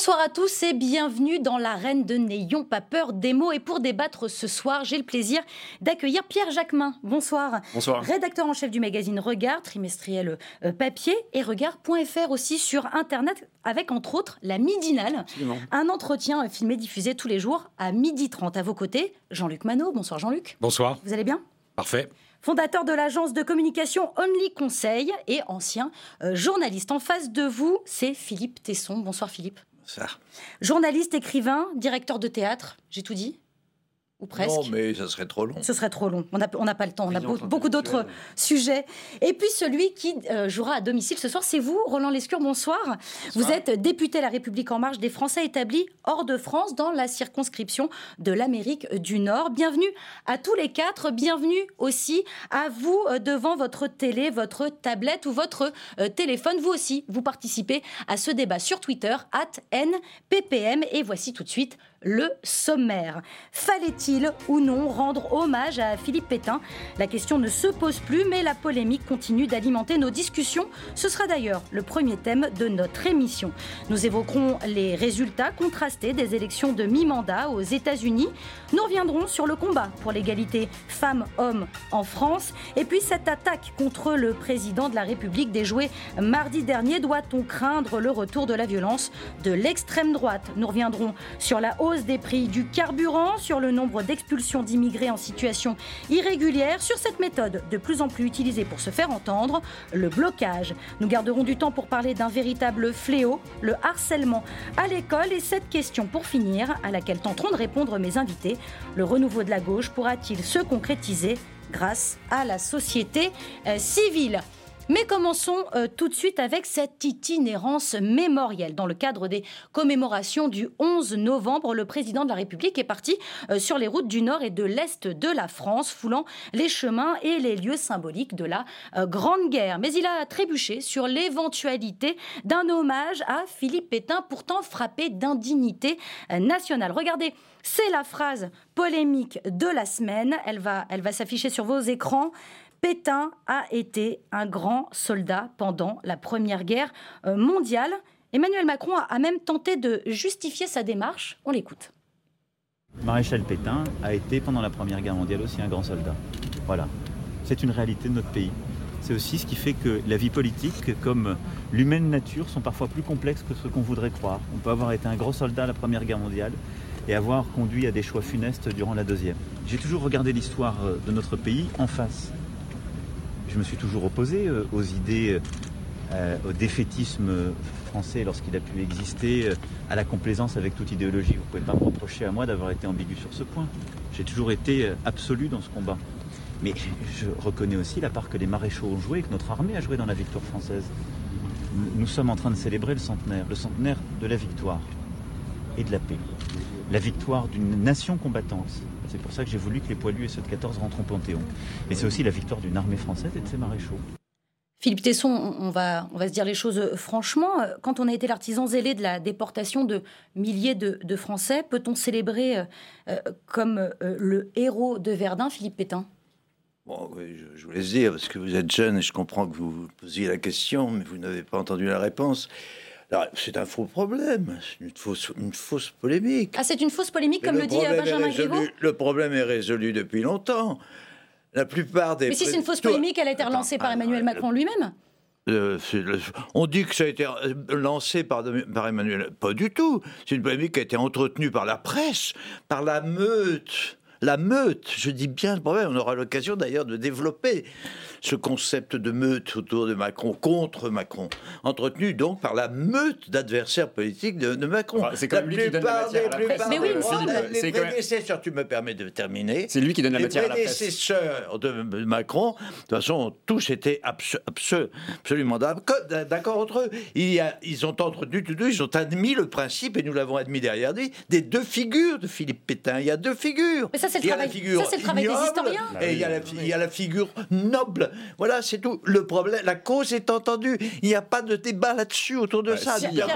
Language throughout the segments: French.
Bonsoir à tous et bienvenue dans l'arène de N'ayons pas peur des mots. Et pour débattre ce soir, j'ai le plaisir d'accueillir Pierre Jacquemin. Bonsoir. Bonsoir. Rédacteur en chef du magazine Regard, trimestriel euh, papier et regard.fr aussi sur Internet avec entre autres la Midinale. Absolument. Un entretien filmé diffusé tous les jours à midi 30 à vos côtés. Jean-Luc Manot. Bonsoir Jean-Luc. Bonsoir. Vous allez bien? Parfait. fondateur de l'agence de communication Only Conseil et ancien euh, journaliste. En face de vous, c'est Philippe Tesson. Bonsoir Philippe. Journaliste, écrivain, directeur de théâtre, j'ai tout dit ou presque. Non, mais ça serait trop long. Ce serait trop long. On n'a on pas le temps. On a beaucoup d'autres sujets. Et puis celui qui euh, jouera à domicile ce soir, c'est vous, Roland Lescure. Bonsoir. Vous êtes député à La République En Marche des Français établis hors de France dans la circonscription de l'Amérique du Nord. Bienvenue à tous les quatre. Bienvenue aussi à vous euh, devant votre télé, votre tablette ou votre euh, téléphone. Vous aussi, vous participez à ce débat sur Twitter, at NPPM. Et voici tout de suite le sommaire. Fallait-il ou non rendre hommage à Philippe Pétain? La question ne se pose plus, mais la polémique continue d'alimenter nos discussions. Ce sera d'ailleurs le premier thème de notre émission. Nous évoquerons les résultats contrastés des élections de mi-mandat aux États-Unis. Nous reviendrons sur le combat pour l'égalité femmes-hommes en France. Et puis cette attaque contre le président de la République déjouée mardi dernier. Doit-on craindre le retour de la violence de l'extrême droite? Nous reviendrons sur la hausse des prix du carburant, sur le nombre d'expulsions d'immigrés en situation irrégulière, sur cette méthode de plus en plus utilisée pour se faire entendre, le blocage. Nous garderons du temps pour parler d'un véritable fléau, le harcèlement à l'école. Et cette question pour finir, à laquelle tenteront de répondre mes invités, le renouveau de la gauche pourra-t-il se concrétiser grâce à la société euh, civile? Mais commençons euh, tout de suite avec cette itinérance mémorielle. Dans le cadre des commémorations du 11 novembre, le président de la République est parti euh, sur les routes du nord et de l'est de la France, foulant les chemins et les lieux symboliques de la euh, Grande Guerre. Mais il a trébuché sur l'éventualité d'un hommage à Philippe Pétain, pourtant frappé d'indignité nationale. Regardez, c'est la phrase polémique de la semaine. Elle va s'afficher sur vos écrans. Pétain a été un grand soldat pendant la Première Guerre euh, mondiale. Emmanuel Macron a- même tenté de justifier sa démarche. On l'écoute. Maréchal Pétain a été pendant la Première Guerre mondiale aussi un grand soldat. Voilà. C'est une réalité de notre pays. C'est aussi ce qui fait que la vie politique, comme l'humaine nature, sont parfois plus complexes que ce qu'on voudrait croire. On peut avoir été un gros soldat à la Première Guerre mondiale et avoir conduit à des choix funestes durant la Deuxième. J'ai toujours regardé l'histoire euh, de notre pays en face. Je me suis toujours opposé euh, aux idées, euh, au défaitisme français lorsqu'il a pu exister, euh, à la complaisance avec toute idéologie. Vous ne pouvez pas me reprocher à moi d'avoir été ambigu sur ce point. J'ai toujours été absolu dans ce combat. Mais je reconnais aussi la part que les maréchaux ont joué que notre armée a joué dans la victoire française. Nous sommes en train de célébrer le centenaire, le centenaire de la victoire et de la paix. La victoire d'une nation combattante. C'est pour ça que j'ai voulu que les poilus et ceux de 14 rentrent au Panthéon. Et c'est aussi la victoire d'une armée française et de ses maréchaux. Philippe Tesson, on va, on va se dire les choses franchement. Euh, Quand on a été l'artisan zélé de la déportation de milliers de, de Français, peut-on célébrer euh, euh, comme euh, le héros de Verdun, Philippe Pétain? Bon, oui, je, je vous laisse dire, parce que vous êtes jeune et je comprends que vous vous posiez la question, mais vous n'avez pas entendu la réponse. C'est un faux problème, c'est une fausse, une fausse polémique. Ah, c'est une fausse polémique, comme le, dit euh, Benjamin Griveaux Le problème est résolu depuis longtemps. La plupart des. Mais si c'est une fausse polémique, elle a été Attends, relancée par ah, Emmanuel le- Macron lui-même. Euh, on dit que ça a été euh, lancé par, par Emmanuel. Pas du tout. C'est une polémique qui a été entretenue par la presse, par la meute. La meute, je dis bien le problème, on aura l'occasion d'ailleurs de développer ce concept de meute autour de Macron, contre Macron, entretenu donc par la meute d'adversaires politiques de, de Macron. Enfin, c'est quand même lui qui donne la matière à la presse. Mais oui, il me des- semble. Les même- prédécesseurs, tu me permets de terminer. C'est lui qui donne la Les matière à la presse. prédécesseurs de Macron, de toute façon, tous abso- abso- absolument d'accord entre eux. Il y a, ils ont entretenu tous deux, ils ont admis le principe, et nous l'avons admis derrière lui, des deux figures de Philippe Pétain. Il y a deux figures. Mais ça, c'est le travail- la figure ça, c'est le travail des historiens. Et il y, a la, il y a la figure noble Voilà, c'est tout. Le problème, la cause est entendue. Il n'y a pas de débat là-dessus autour de ça. Pierre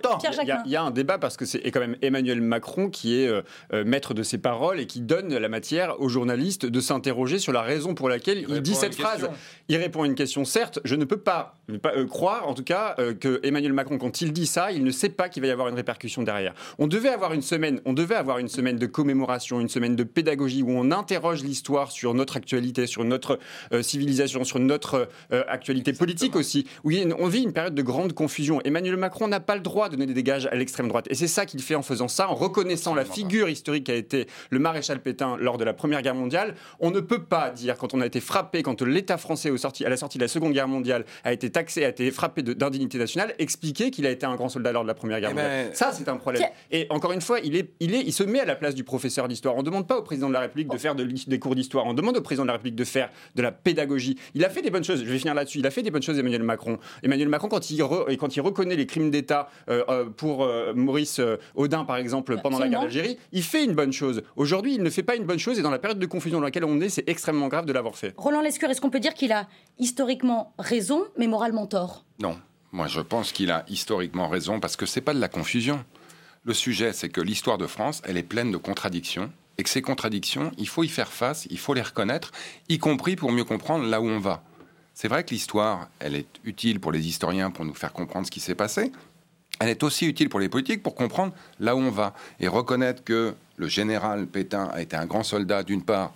temps. Il y, a un débat parce que c'est quand même Emmanuel Macron qui est euh, euh, maître de ses paroles et qui donne la matière aux journalistes de s'interroger sur la raison pour laquelle il, dit cette phrase. Il répond à une question. Certes, je ne peux pas, euh, croire, en tout cas, que Emmanuel Macron, quand il dit ça, il ne sait pas qu'il va y avoir une répercussion derrière. On devait avoir une semaine, on devait avoir une semaine de commémoration, une semaine de pédagogie où on interroge l'histoire sur notre actualité, sur notre civilisation, sur notre actualité politique aussi. Oui, on vit une période de grande confusion. Emmanuel Macron n'a pas le droit de donner des dégages à l'extrême droite. Et c'est ça qu'il fait en faisant ça, en reconnaissant la figure historique qu'a été le maréchal Pétain lors de la Première Guerre mondiale. On ne peut pas dire, quand on a été frappé, quand l'État français, à la sortie de la Seconde Guerre mondiale, a été taxé, a été frappé d'indignité nationale, expliquer qu'il a été un grand soldat lors de la Première Guerre eh mondiale. Ben, ça, c'est un problème. Et encore une fois, il, est, il, est, il se met à la place du professeur d'histoire. On ne demande pas au président de la République de faire des cours d'histoire. On demande au président de la République de faire de la pédagogie. Il a fait des bonnes choses. Je vais finir là-dessus. Il a fait des bonnes choses, Emmanuel Macron. Emmanuel Macron, quand il, quand il reconnaît les crimes d'État euh, euh, pour euh, Maurice Audin, par exemple, pendant la guerre d'Algérie, il fait une bonne chose. Aujourd'hui, il ne fait pas une bonne chose et dans la période de confusion dans laquelle on est, c'est extrêmement grave de l'avoir fait. Roland Lescure, est-ce qu'on peut dire qu'il a historiquement raison, mais moralement tort? Non. Moi, je pense qu'il a historiquement raison parce que c'est pas de la confusion. Le sujet, c'est que l'histoire de France, elle est pleine de contradictions et que ces contradictions, il faut y faire face, il faut les reconnaître, y compris pour mieux comprendre là où on va. C'est vrai que l'histoire, elle est utile pour les historiens pour nous faire comprendre ce qui s'est passé. Elle est aussi utile pour les politiques pour comprendre là où on va et reconnaître que le général Pétain a été un grand soldat d'une part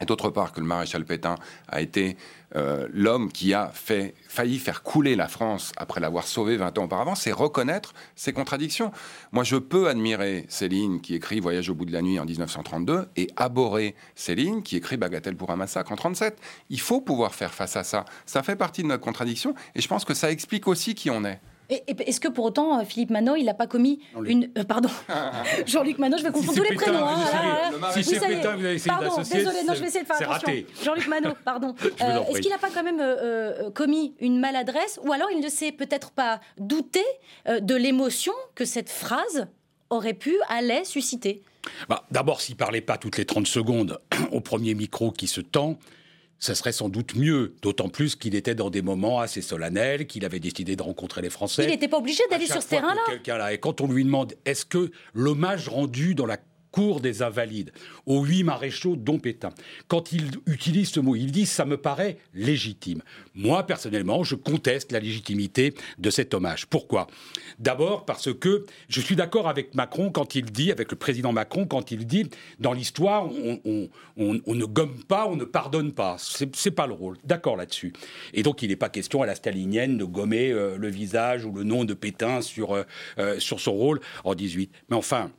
et d'autre part que le maréchal Pétain a été euh, l'homme qui a failli faire couler la France après l'avoir sauvée 20 ans auparavant, c'est reconnaître ces contradictions. Moi, je peux admirer Céline qui écrit Voyage au bout de la nuit en 1932 et abhorrer Céline qui écrit Bagatelle pour un massacre en 37. Il faut pouvoir faire face à ça. Ça fait partie de notre contradiction et je pense que ça explique aussi qui on est. Est-ce que pour autant, euh, Philippe Manot, il n'a pas commis une. Euh, pardon. Jean-Luc Manot, je vais confondre tous les prénoms. Hein, si c'est Pétain, vous avez essayé d'associer. Désolé, non, je vais essayer de faire attention. Jean-Luc Manot, pardon. Euh, est-ce qu'il n'a pas quand même commis une maladresse Ou alors il ne s'est peut-être pas douté de l'émotion que cette phrase aurait pu, allait susciter? Bah, D'abord, s'il ne parlait pas toutes les 30 secondes au premier micro qui se tend, ce serait sans doute mieux, d'autant plus qu'il était dans des moments assez solennels, qu'il avait décidé de rencontrer les Français. Il n'était pas obligé d'aller sur ce terrain-là. Et quand on lui demande, est-ce que l'hommage rendu dans la cour des Invalides, aux huit maréchaux dont Pétain. Quand il utilise ce mot, il dit ça me paraît légitime. Moi, personnellement, je conteste la légitimité de cet hommage. Pourquoi? D'abord parce que je suis d'accord avec Macron quand il dit, avec le président Macron, quand il dit dans l'histoire, on, ne gomme pas, on ne pardonne pas. C'est pas le rôle. D'accord là-dessus. Et donc, il n'est pas question à la stalinienne de gommer euh, le visage ou le nom de Pétain sur, euh, euh, sur son rôle en 18. Mais enfin,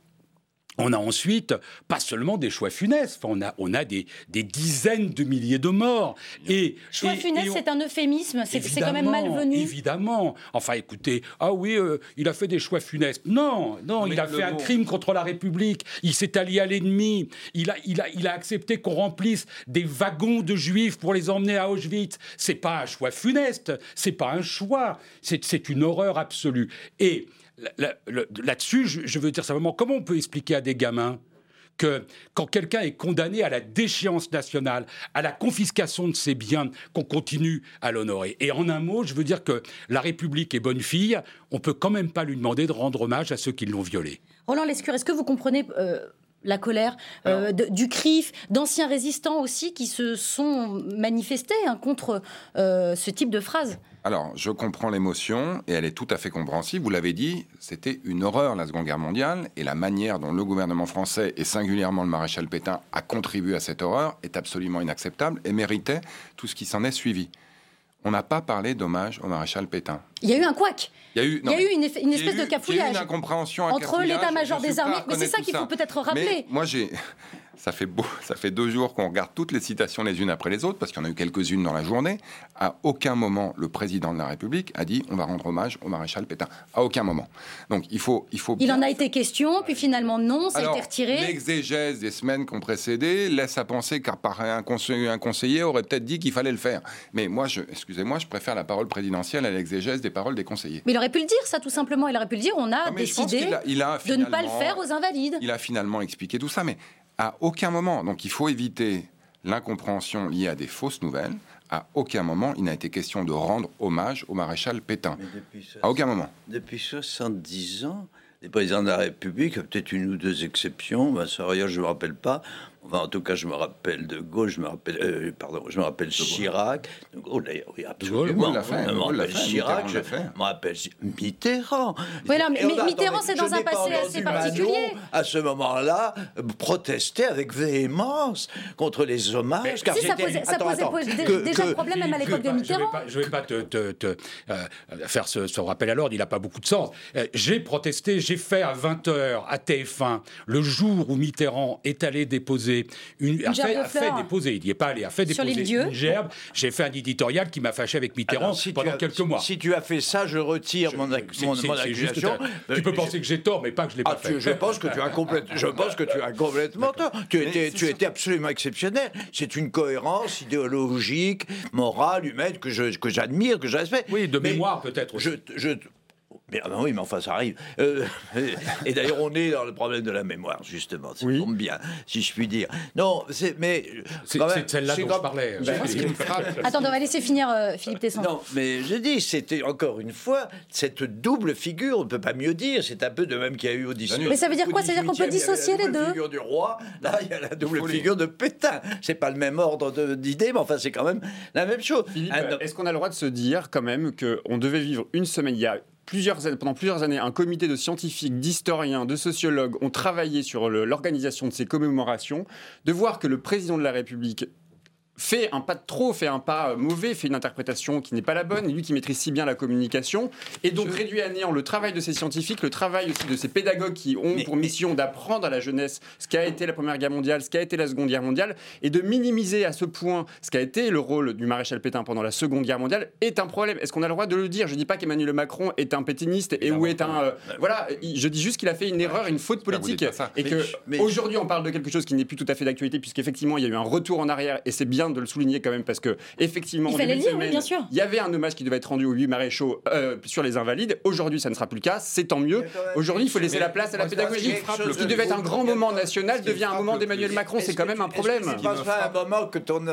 on a ensuite pas seulement des choix funestes, on a, on a des, des dizaines de milliers de morts. Et, choix funestes, c'est un euphémisme, c'est quand même malvenu. Évidemment. Enfin, écoutez, ah oui, euh, il a fait des choix funestes. Non, non, il a fait un crime contre la République. Il s'est allié à l'ennemi. Il a, il, a, il a accepté qu'on remplisse des wagons de juifs pour les emmener à Auschwitz. C'est pas un choix funeste, c'est pas un choix, c'est une horreur absolue. Et Là-dessus, je veux dire simplement, comment on peut expliquer à des gamins que quand quelqu'un est condamné à la déchéance nationale, à la confiscation de ses biens, qu'on continue à l'honorer? Et en un mot, je veux dire que la République est bonne fille, on peut quand même pas lui demander de rendre hommage à ceux qui l'ont violée. Roland Lescure, est-ce que vous comprenez euh, la colère euh, du CRIF, d'anciens résistants aussi qui se sont manifestés hein, contre euh, ce type de phrase alors, je comprends l'émotion et elle est tout à fait compréhensible. Vous l'avez dit, c'était une horreur la Seconde Guerre mondiale et la manière dont le gouvernement français et singulièrement le maréchal Pétain a contribué à cette horreur est absolument inacceptable et méritait tout ce qui s'en est suivi. On n'a pas parlé d'hommage au maréchal Pétain. Il y a eu un couac. Il y a eu, une, espèce de cafouillage. une incompréhension, entre l'état-major des armées. Mais c'est ça qu'il faut peut-être rappeler. moi, j'ai, ça fait, beau, ça fait deux jours qu'on regarde toutes les citations les unes après les autres, parce qu'il y en a eu quelques-unes dans la journée. À aucun moment, le président de la République a dit on va rendre hommage au maréchal Pétain. À aucun moment. Donc il faut. Il, faut il en a été question, puis finalement non, ça a été retiré. L'exégèse des semaines qui ont précédé laisse à penser qu'un un conseiller, un conseiller aurait peut-être dit qu'il fallait le faire. Mais moi, excusez-moi, je préfère la parole présidentielle à l'exégèse des paroles des conseillers. Mais il aurait pu le dire, ça, tout simplement. Il aurait pu le dire on a décidé de ne pas le faire aux invalides. Il a finalement expliqué tout ça, mais à aucun moment. Donc il faut éviter l'incompréhension liée à des fausses nouvelles. À aucun moment, il n'a été question de rendre hommage au maréchal Pétain. À aucun moment. Depuis 70 ans, les présidents de la République, peut-être une ou deux exceptions, ben, ça, je ne me rappelle pas, en tout cas, je me rappelle de Gaulle, je me rappelle, euh, pardon, je me rappelle Chirac. De Gaulle, oui, absolument. l'a fait. Je me rappelle Chirac, je me rappelle Mitterrand. Oui, mais Mitterrand, c'est dans un passé assez particulier. à ce moment-là, protester avec véhémence contre les hommages. car si, ça posait, ça posait déjà problème même à l'époque de Mitterrand. Je ne vais pas, te, te, euh, faire ce, ce, rappel à l'ordre, il n'a pas beaucoup de sens. Euh, j'ai protesté, j'ai fait à 20h à TF1, le jour où Mitterrand est allé déposer une, a, fait, déposer, il n'y est pas allé, a fait déposer une gerbe. J'ai fait un éditorial qui m'a fâché avec Mitterrand pendant quelques mois. Si tu as fait ça, je retire mon, accusation. tu peux penser que j'ai tort, mais pas que je l'ai pas ah, fait. je pense que tu as complètement, je pense que tu as complètement tort. Tu étais, tu étais absolument exceptionnel. C'est une cohérence idéologique, morale, humaine que je que j'admire, que j'espère. Oui, de mémoire peut-être. Je, je, ah ben oui, mais enfin, ça arrive. Euh, et d'ailleurs, on est dans le problème de la mémoire, justement. Ça tombe bien, si je puis dire. Non, c'est, mais. C'est celle-là dont je parlais. Ben, Attends, on va laisser finir euh, Philippe Tesson. Non, mais je dis, c'était encore une fois cette double figure, on ne peut pas mieux dire. C'est un peu de même qu'il y a eu au 18 Mais ça veut dire quoi? Ça veut dire qu'on peut dissocier les deux? La figure du roi, là, il y a la double figure de Pétain. C'est pas le même ordre d'idées, mais enfin, c'est quand même la même chose. Philippe, est-ce qu'on a le droit de se dire, quand même, qu'on devait vivre une semaine, il y a pendant plusieurs années, un comité de scientifiques, d'historiens, de sociologues ont travaillé sur l'organisation de ces commémorations, de voir que le président de la République fait un pas de trop, fait un pas euh, mauvais, fait une interprétation qui n'est pas la bonne, lui qui maîtrise si bien la communication, et donc réduit à néant le travail de ces scientifiques, le travail aussi de ces pédagogues qui ont pour mission d'apprendre à la jeunesse ce qu'a été la Première Guerre mondiale, ce qu'a été la Seconde Guerre mondiale, et de minimiser à ce point ce qu'a été le rôle du maréchal Pétain pendant la Seconde Guerre mondiale est un problème. Est-ce qu'on a le droit de le dire? Je ne dis pas qu'Emmanuel Macron est un pétiniste et ou est un... Euh, voilà, je dis juste qu'il a fait une erreur, une faute politique, et que aujourd'hui on parle de quelque chose qui n'est plus tout à fait d'actualité, puisqu'effectivement il y a eu un retour en arrière, et c'est bien de le souligner quand même parce que effectivement, il, il y avait un hommage qui devait être rendu aux huit maréchaux euh, sur les invalides. Aujourd'hui, ça ne sera plus le cas. C'est tant mieux. Aujourd'hui, il faut laisser la place à la pédagogie. Ce qui devait être un grand moment national devient un moment d'Emmanuel Macron. C'est quand même un problème. Ce pas un moment que ton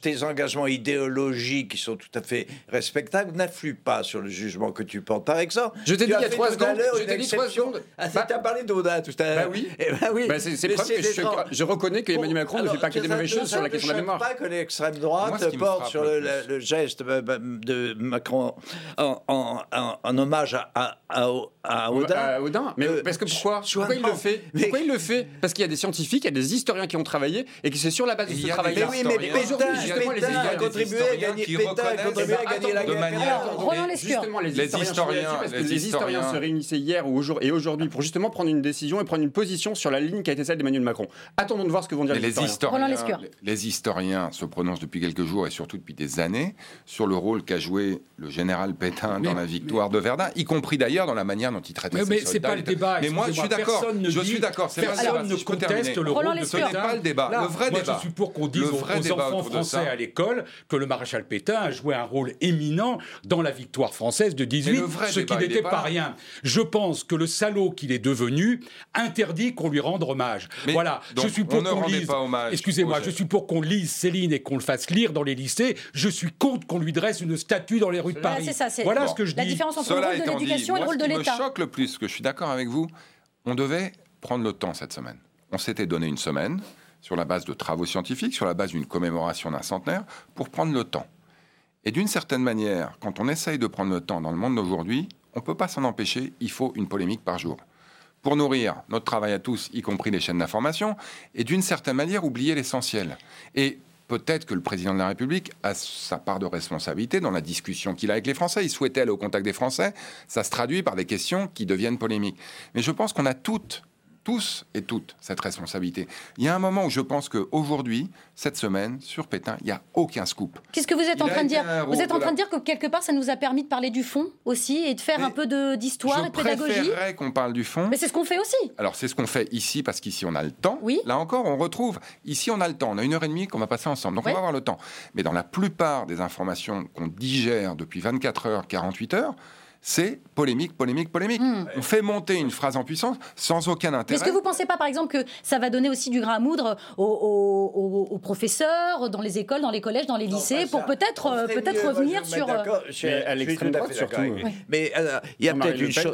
tes engagements idéologiques, qui sont tout à fait respectables, n'influent pas sur le jugement que tu portes? Par exemple, je t'ai dit il y a trois secondes. Je t'ai dit trois secondes. Ah, tu as parlé d'Audin tout à l'heure. Bah oui. Eh ben oui. Bah, c'est preuve que je, reconnais qu'Emmanuel Macron ne fait pas que des mauvaises choses sur la question de la mémoire. pas que l'extrême droite porte sur le, geste de Macron en, hommage à, à, Audin. Mais euh, parce que pourquoi Pourquoi il le fait Pourquoi il le fait? Parce qu'il y a des scientifiques, il y a des historiens qui ont travaillé et que c'est sur la base de ce travail-là. Mais oui, mais Pétain a contribué à gagner la guerre. Roland les historiens, les historiens se réunissaient hier et aujourd'hui pour justement prendre une décision et prendre une position sur la ligne qui a été celle d'Emmanuel Macron. Attendons de voir ce que vont dire les historiens. Les historiens se prononcent depuis quelques jours et surtout depuis des années sur le rôle qu'a joué le général Pétain dans la victoire de Verdun, y compris d'ailleurs dans la manière dont il traitait mais, ses mais c'est pas le débat. Mais moi, je suis d'accord. Je suis d'accord. Personne ne conteste le rôle de Ce n'est pas le débat. le vrai moi, débat. je suis pour qu'on dise aux, enfants français à l'école que le maréchal Pétain a joué un rôle éminent dans la victoire française de 18, ce qui n'était pas rien. Je pense que le salaud qu'il est devenu interdit qu'on lui rende hommage. voilà. je suis pour qu'on lise. Excusez-moi. Je suis pour qu'on lise Céline et qu'on le fasse lire dans les lycées. Je suis contre qu'on lui dresse une statue dans les rues de Paris. voilà ce que je dis. La différence entre le rôle de l'éducation et le rôle de l'État. Ce qui me choque le plus, que je suis d'accord avec vous, on devait prendre le temps cette semaine. On s'était donné une semaine sur la base de travaux scientifiques, sur la base d'une commémoration d'un centenaire, pour prendre le temps. Et d'une certaine manière, quand on essaye de prendre le temps dans le monde d'aujourd'hui, on ne peut pas s'en empêcher, il faut une polémique par jour. Pour nourrir notre travail à tous, y compris les chaînes d'information, et d'une certaine manière oublier l'essentiel. Et peut-être que le président de la République a sa part de responsabilité dans la discussion qu'il a avec les Français. Il souhaitait aller au contact des Français. Ça se traduit par des questions qui deviennent polémiques. Mais je pense qu'on a toutes tous et toutes cette responsabilité. Il y a un moment où je pense qu'aujourd'hui, cette semaine, sur Pétain, il n'y a aucun scoop. Qu'est-ce que vous êtes en train de dire Vous êtes en train de dire que quelque part, ça nous a permis de parler du fond aussi et de faire un peu d'histoire et de pédagogie Je préférerais qu'on parle du fond. Mais c'est ce qu'on fait aussi. Alors, c'est ce qu'on fait ici parce qu'ici, on a le temps. Oui. Là encore, on retrouve. Ici, on a le temps. On a une heure et demie qu'on va passer ensemble. Donc, on va avoir le temps. Mais dans la plupart des informations qu'on digère depuis 24 heures, 48 heures, c'est polémique, polémique, polémique. Hmm. On fait monter une phrase en puissance sans aucun intérêt. est-ce que vous ne pensez pas, par exemple, que ça va donner aussi du grain à moudre aux, aux- aux- aux professeurs, dans les écoles, dans les collèges, dans les lycées, pour peut-être euh, peut-être revenir sur... euh, Mais à l'extrême droite, surtout. Mais euh, il y a peut-être une chose.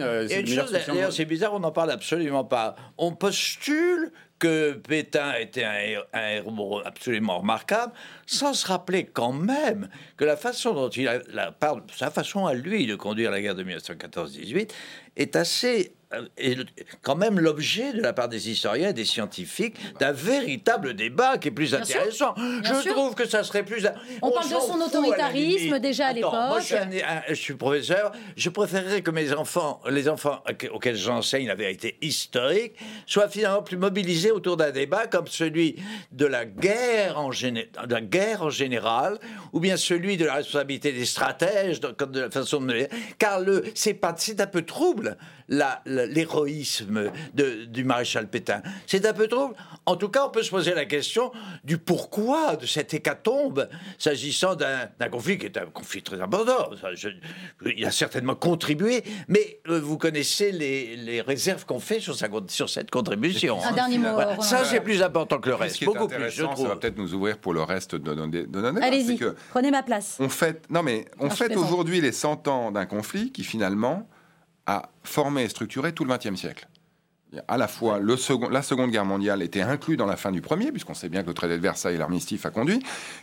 d'ailleurs, c'est bizarre, on n'en parle absolument pas. On postule que Pétain était un, hé- un héros absolument remarquable, sans se rappeler quand même que la façon dont il a, la sa façon à lui de conduire la guerre de 1914-18 est assez est le- quand même l'objet de la part des historiens et des scientifiques d'un véritable débat qui est plus Bien sûr. intéressant. Bien je sûr. trouve que ça serait plus. On parle de son à autoritarisme déjà à Attends, Moi, je suis, l'époque. un- un- je suis professeur. Je préférerais que mes enfants, les enfants auxquels j'enseigne la vérité historique, soient finalement plus mobilisés autour d'un débat comme celui de la guerre en, géné- de la guerre en général, ou bien celui de la responsabilité des stratèges, de, de la façon de mener. Car le, c'est pas, c'est un peu trouble la- la- l'héroïsme de- du maréchal Pétain. C'est un peu trouble. En tout cas, on peut se poser la question du pourquoi de cette hécatombe, s'agissant d'un d'un conflit qui est un conflit très important. Ça, je- il a certainement contribué, mais euh, vous connaissez les, les réserves qu'on fait sur, sa, sur cette contribution. Un hein. dernier mot, Voilà. Ça, c'est plus important que le Ce reste, qui est beaucoup plus, je intéressant, ça va trouve. peut-être nous ouvrir pour le reste de de débats. Allez-y, prenez ma place. on fête, non mais on Non, fête aujourd'hui les 100 ans d'un conflit qui finalement a formé et structuré tout le XXe siècle. À la fois, le second, la Seconde Guerre mondiale était inclue dans la fin du premier, puisqu'on sait bien que le traité de Versailles et l'armistice a conduit,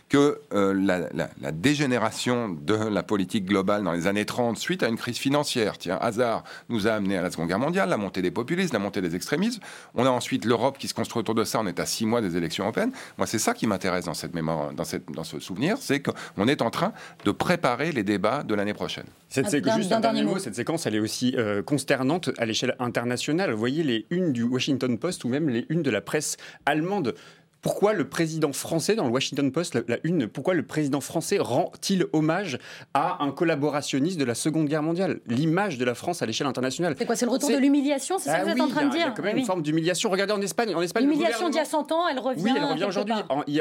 que euh, la, la- la dégénération de la politique globale dans les années 30 suite à une crise financière, tiens, hasard, nous a amené à la Seconde Guerre mondiale, la montée des populistes, la montée des extrémismes. On a ensuite l'Europe qui se construit autour de ça, on est à six mois des élections européennes. Moi, c'est ça qui m'intéresse dans cette mémoire, dans, cette, dans ce souvenir, c'est qu'on est en train de préparer les débats de l'année prochaine. Cette Un- sé- d'un- juste un dernier dernier mot, mot. cette séquence, elle est aussi euh, consternante à l'échelle internationale. Vous voyez les unes du Washington Post ou même les unes de la presse allemande. Pourquoi le président français, dans le Washington Post, la, la une, pourquoi le président français rend-il hommage à un collaborationniste de la Seconde Guerre mondiale? L'image de la France à l'échelle internationale. C'est quoi C'est le retour de l'humiliation C'est ça Ah que vous êtes oui, en train de dire Il y a quand même Eh une forme d'humiliation. Regardez en Espagne. En Espagne L'humiliation d'il y a gouvernement- 100 ans, elle revient. oui, elle revient quelque aujourd'hui.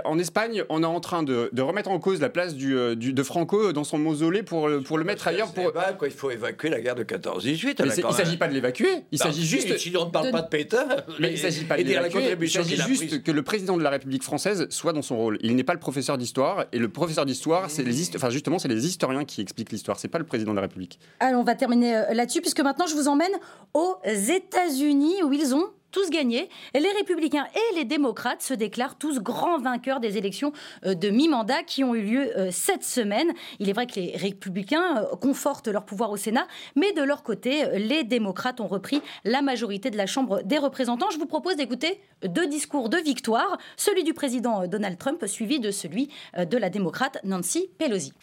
En, Espagne, on est en train de, de remettre en cause la place du, euh, du- de Franco dans son mausolée pour, le- pour le mettre ailleurs. Pour... Débat, quoi, il faut évacuer la guerre de 14-18. Mais elle a c'est- quand il ne même- s'agit pas de l'évacuer. Il Bah, s'agit juste. Si on ne parle de- pas de Pétain. Mais il s'agit pas de l'évacuer, il contribution s'agit juste que le président de la République française soit dans son rôle. Il n'est pas le professeur d'histoire, et le professeur d'histoire, c'est les hist- enfin justement, les historiens qui expliquent l'histoire. C'est pas le président de la République. Allez, on va terminer euh, là-dessus, puisque maintenant je vous emmène aux États-Unis, où ils ont tous gagné. Et les républicains et les démocrates se déclarent tous grands vainqueurs des élections euh, de mi-mandat qui ont eu lieu euh, cette semaine. Il est vrai que les républicains euh, confortent leur pouvoir au Sénat, mais de leur côté, les démocrates ont repris la majorité de la Chambre des représentants. Je vous propose d'écouter deux discours de victoire, celui du président Donald Trump suivi de celui de la démocrate Nancy Pelosi.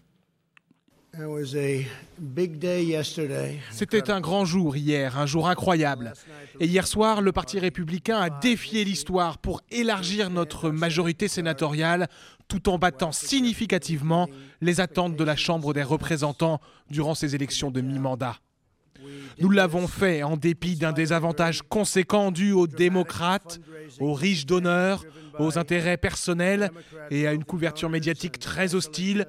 C'était un grand jour hier, un jour incroyable. Et hier soir, le Parti républicain a défié l'histoire pour élargir notre majorité sénatoriale tout en battant significativement les attentes de la Chambre des représentants durant ces élections de mi-mandat. Nous l'avons fait en dépit d'un désavantage conséquent dû aux démocrates, aux riches donneurs, aux intérêts personnels et à une couverture médiatique très hostile.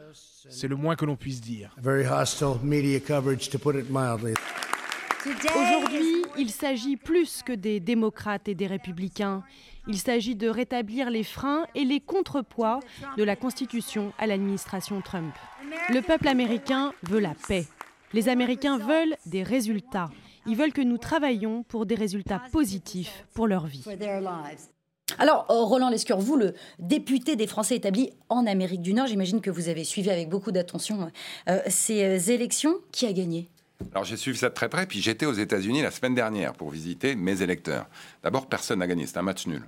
C'est le moins que l'on puisse dire. Very hostile media coverage, to put it mildly. Aujourd'hui, il s'agit plus que des démocrates et des républicains. Il s'agit de rétablir les freins et les contrepoids de la Constitution à l'administration Trump. Le peuple américain veut la paix. Les Américains veulent des résultats. Ils veulent que nous travaillions pour des résultats positifs pour leur vie. Alors, euh, Roland Lescure, vous, le député des Français établis en Amérique du Nord, j'imagine que vous avez suivi avec beaucoup d'attention euh, ces euh, élections. Qui a gagné? Alors j'ai suivi ça de très près, puis j'étais aux États-Unis la semaine dernière pour visiter mes électeurs. D'abord, personne n'a gagné, c'est un match nul.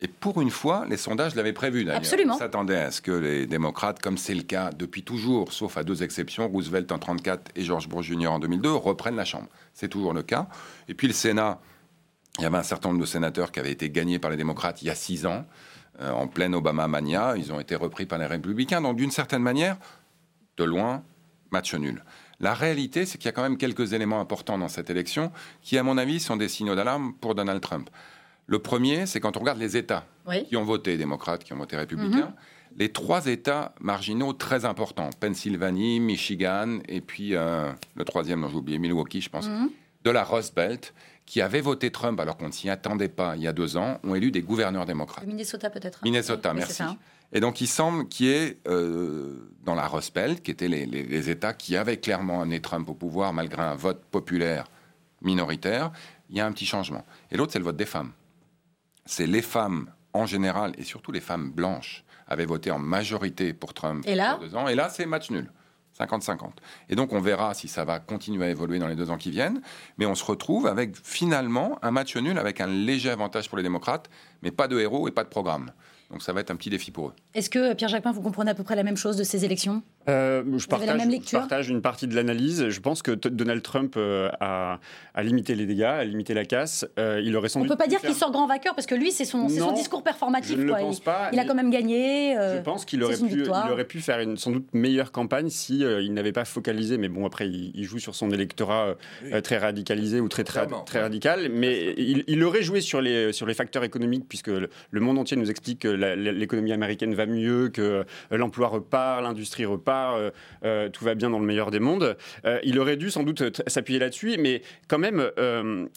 Et pour une fois, les sondages l'avaient prévu d'ailleurs. Absolument. On s'attendait à ce que les démocrates, comme c'est le cas depuis toujours, sauf à deux exceptions, Roosevelt en 34 et George Bush Jr. en 2002, reprennent la Chambre. C'est toujours le cas. Et puis le Sénat, il y avait un certain nombre de sénateurs qui avaient été gagnés par les démocrates il y a six ans, euh, en pleine Obama-mania. Ils ont été repris par les républicains. Donc d'une certaine manière, de loin, match nul. La réalité, c'est qu'il y a quand même quelques éléments importants dans cette élection qui, à mon avis, sont des signaux d'alarme pour Donald Trump. Le premier, c'est quand on regarde les États Oui. qui ont voté démocrates, qui ont voté républicains, les trois États marginaux très importants, Pennsylvanie, Michigan et puis euh, le troisième dont j'ai oublié, Milwaukee, je pense, Mhm. de la Rust Belt, qui avaient voté Trump alors qu'on ne s'y attendait pas il y a deux ans, ont élu des gouverneurs démocrates. Le Minnesota peut-être. hein. Minnesota, Oui, merci. ça, hein. Et donc, il semble qu'il y ait, euh, dans la Rust Belt, qui étaient les, les- les États qui avaient clairement amené Trump au pouvoir malgré un vote populaire minoritaire, il y a un petit changement. Et l'autre, c'est le vote des femmes. C'est les femmes en général, et surtout les femmes blanches, avaient voté en majorité pour Trump Et là il y a deux ans. Et là, c'est match nul. 50-50. Et donc, on verra si ça va continuer à évoluer dans les deux ans qui viennent. Mais on se retrouve avec finalement un match nul avec un léger avantage pour les démocrates, mais pas de héros et pas de programme. Donc, ça va être un petit défi pour eux. Est-ce que Pierre Jacquemin, vous comprenez à peu près la même chose de ces élections? Euh, je, partage, je une partie de l'analyse. Je pense que Donald Trump euh, a, a limité les dégâts, a limité la casse. Euh, il aurait sans On doute peut pas dire faire- qu'il sort grand vainqueur parce que lui, c'est son, discours Je performatif. ne le quoi. pense il, pas. il a quand même gagné. euh, Je pense qu'il aurait pu, victoire. il aurait pu faire une sans doute meilleure campagne si euh, il n'avait pas focalisé. Mais bon, après, il, il joue sur son électorat euh, très radicalisé ou très très, radical. Mais il, il aurait joué sur les sur les facteurs économiques puisque le, le monde entier nous explique que l'économie américaine va mieux, que l'emploi repart, l'industrie repart, euh, euh, tout va bien dans le meilleur des mondes. Euh, il aurait dû sans doute s'appuyer là-dessus, mais quand même,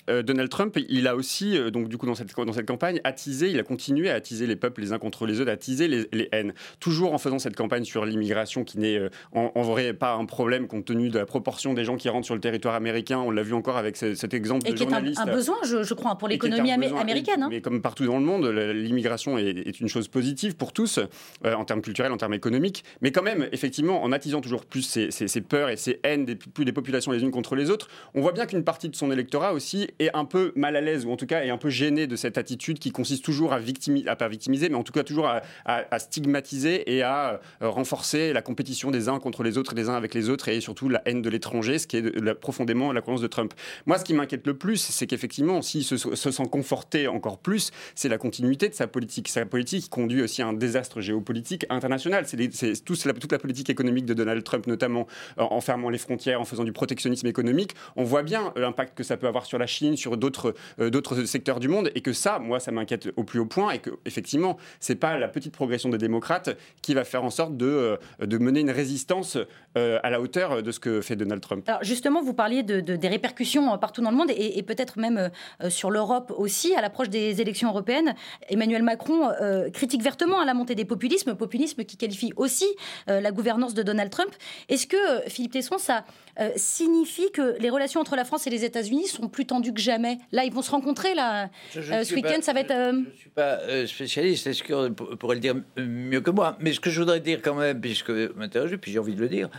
Donald Trump, il a aussi, donc du coup, dans cette, dans cette campagne, attisé, il a continué à attiser les peuples les uns contre les autres, à attiser les, les haines. Toujours en faisant cette campagne sur l'immigration qui n'est en, en vrai pas un problème compte tenu de la proportion des gens qui rentrent sur le territoire américain. On l'a vu encore avec ce- cet exemple Et de qui est un, besoin, je, je crois, pour l'économie amé- américaine. hein. Mais comme partout dans le monde, l'immigration est, est une chose positive pour tous, euh, en termes culturels, en termes économiques. Mais quand même, effectivement, en attisant toujours plus ces, peurs et ces haines des, plus des populations les unes contre les autres, on voit bien qu'une partie de son électorat aussi est un peu mal à l'aise, ou en tout cas est un peu gêné de cette attitude qui consiste toujours à victimiser, à pas victimiser, mais en tout cas toujours à, stigmatiser et à euh, renforcer la compétition des uns contre les autres et des uns avec les autres, et surtout la haine de l'étranger, ce qui est profondément la croyance de Trump. Moi, ce qui m'inquiète le plus, c'est qu'effectivement, s'il se, se sent conforté encore plus, c'est la continuité de sa politique. Sa politique conduit aussi à un désastre géopolitique international. C'est toute la politique économique de Donald Trump, notamment euh, en fermant les frontières, en faisant du protectionnisme économique. On voit bien euh, l'impact que ça peut avoir sur la Chine, sur d'autres euh, d'autres secteurs du monde, et que ça, moi, ça m'inquiète au plus haut point, et que effectivement, c'est pas la petite progression des démocrates qui va faire en sorte de, de mener une résistance à la hauteur de ce que fait Donald Trump. Alors justement, vous parliez de, de- des répercussions partout dans le monde et, et peut-être même sur l'Europe aussi, à l'approche des élections européennes. Emmanuel Macron euh, critique vertement à la montée des populismes, populisme qui qualifie aussi euh, la gouvernance de Donald Trump. Est-ce que, euh, Philippe Tesson, ça euh, signifie que les relations entre la France et les États-Unis sont plus tendues que jamais? Là, ils vont se rencontrer là, Je- je euh, ce week-end, ça va être... euh, Je ne suis pas spécialiste, est-ce qu'on pourrait le dire mieux que moi? Mais ce que je voudrais dire quand même, puisque vous m'interrogez, puis j'ai envie de le dire,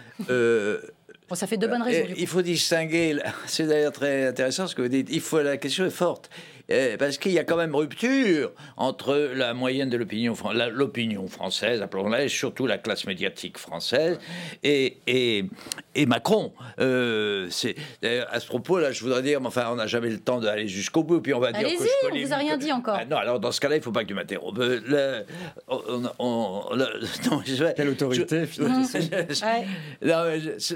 bon, ça fait deux bonnes raisons. il faut distinguer, c'est d'ailleurs très intéressant ce que vous dites, il faut, la question est forte, Euh, parce qu'il y a quand même rupture entre la moyenne de l'opinion française, appelons-la, et surtout la classe médiatique française, et, et, et Macron. Euh, c'est à ce propos, là, je voudrais dire, mais enfin, on n'a jamais le temps d'aller jusqu'au bout, puis on va dire que Allez-y, je on vous a rien dit encore. Ah, non, alors dans ce cas-là, il ne faut pas que tu m'interrompes. Euh, on- on- je Quelle autorité, je- je- Ouais.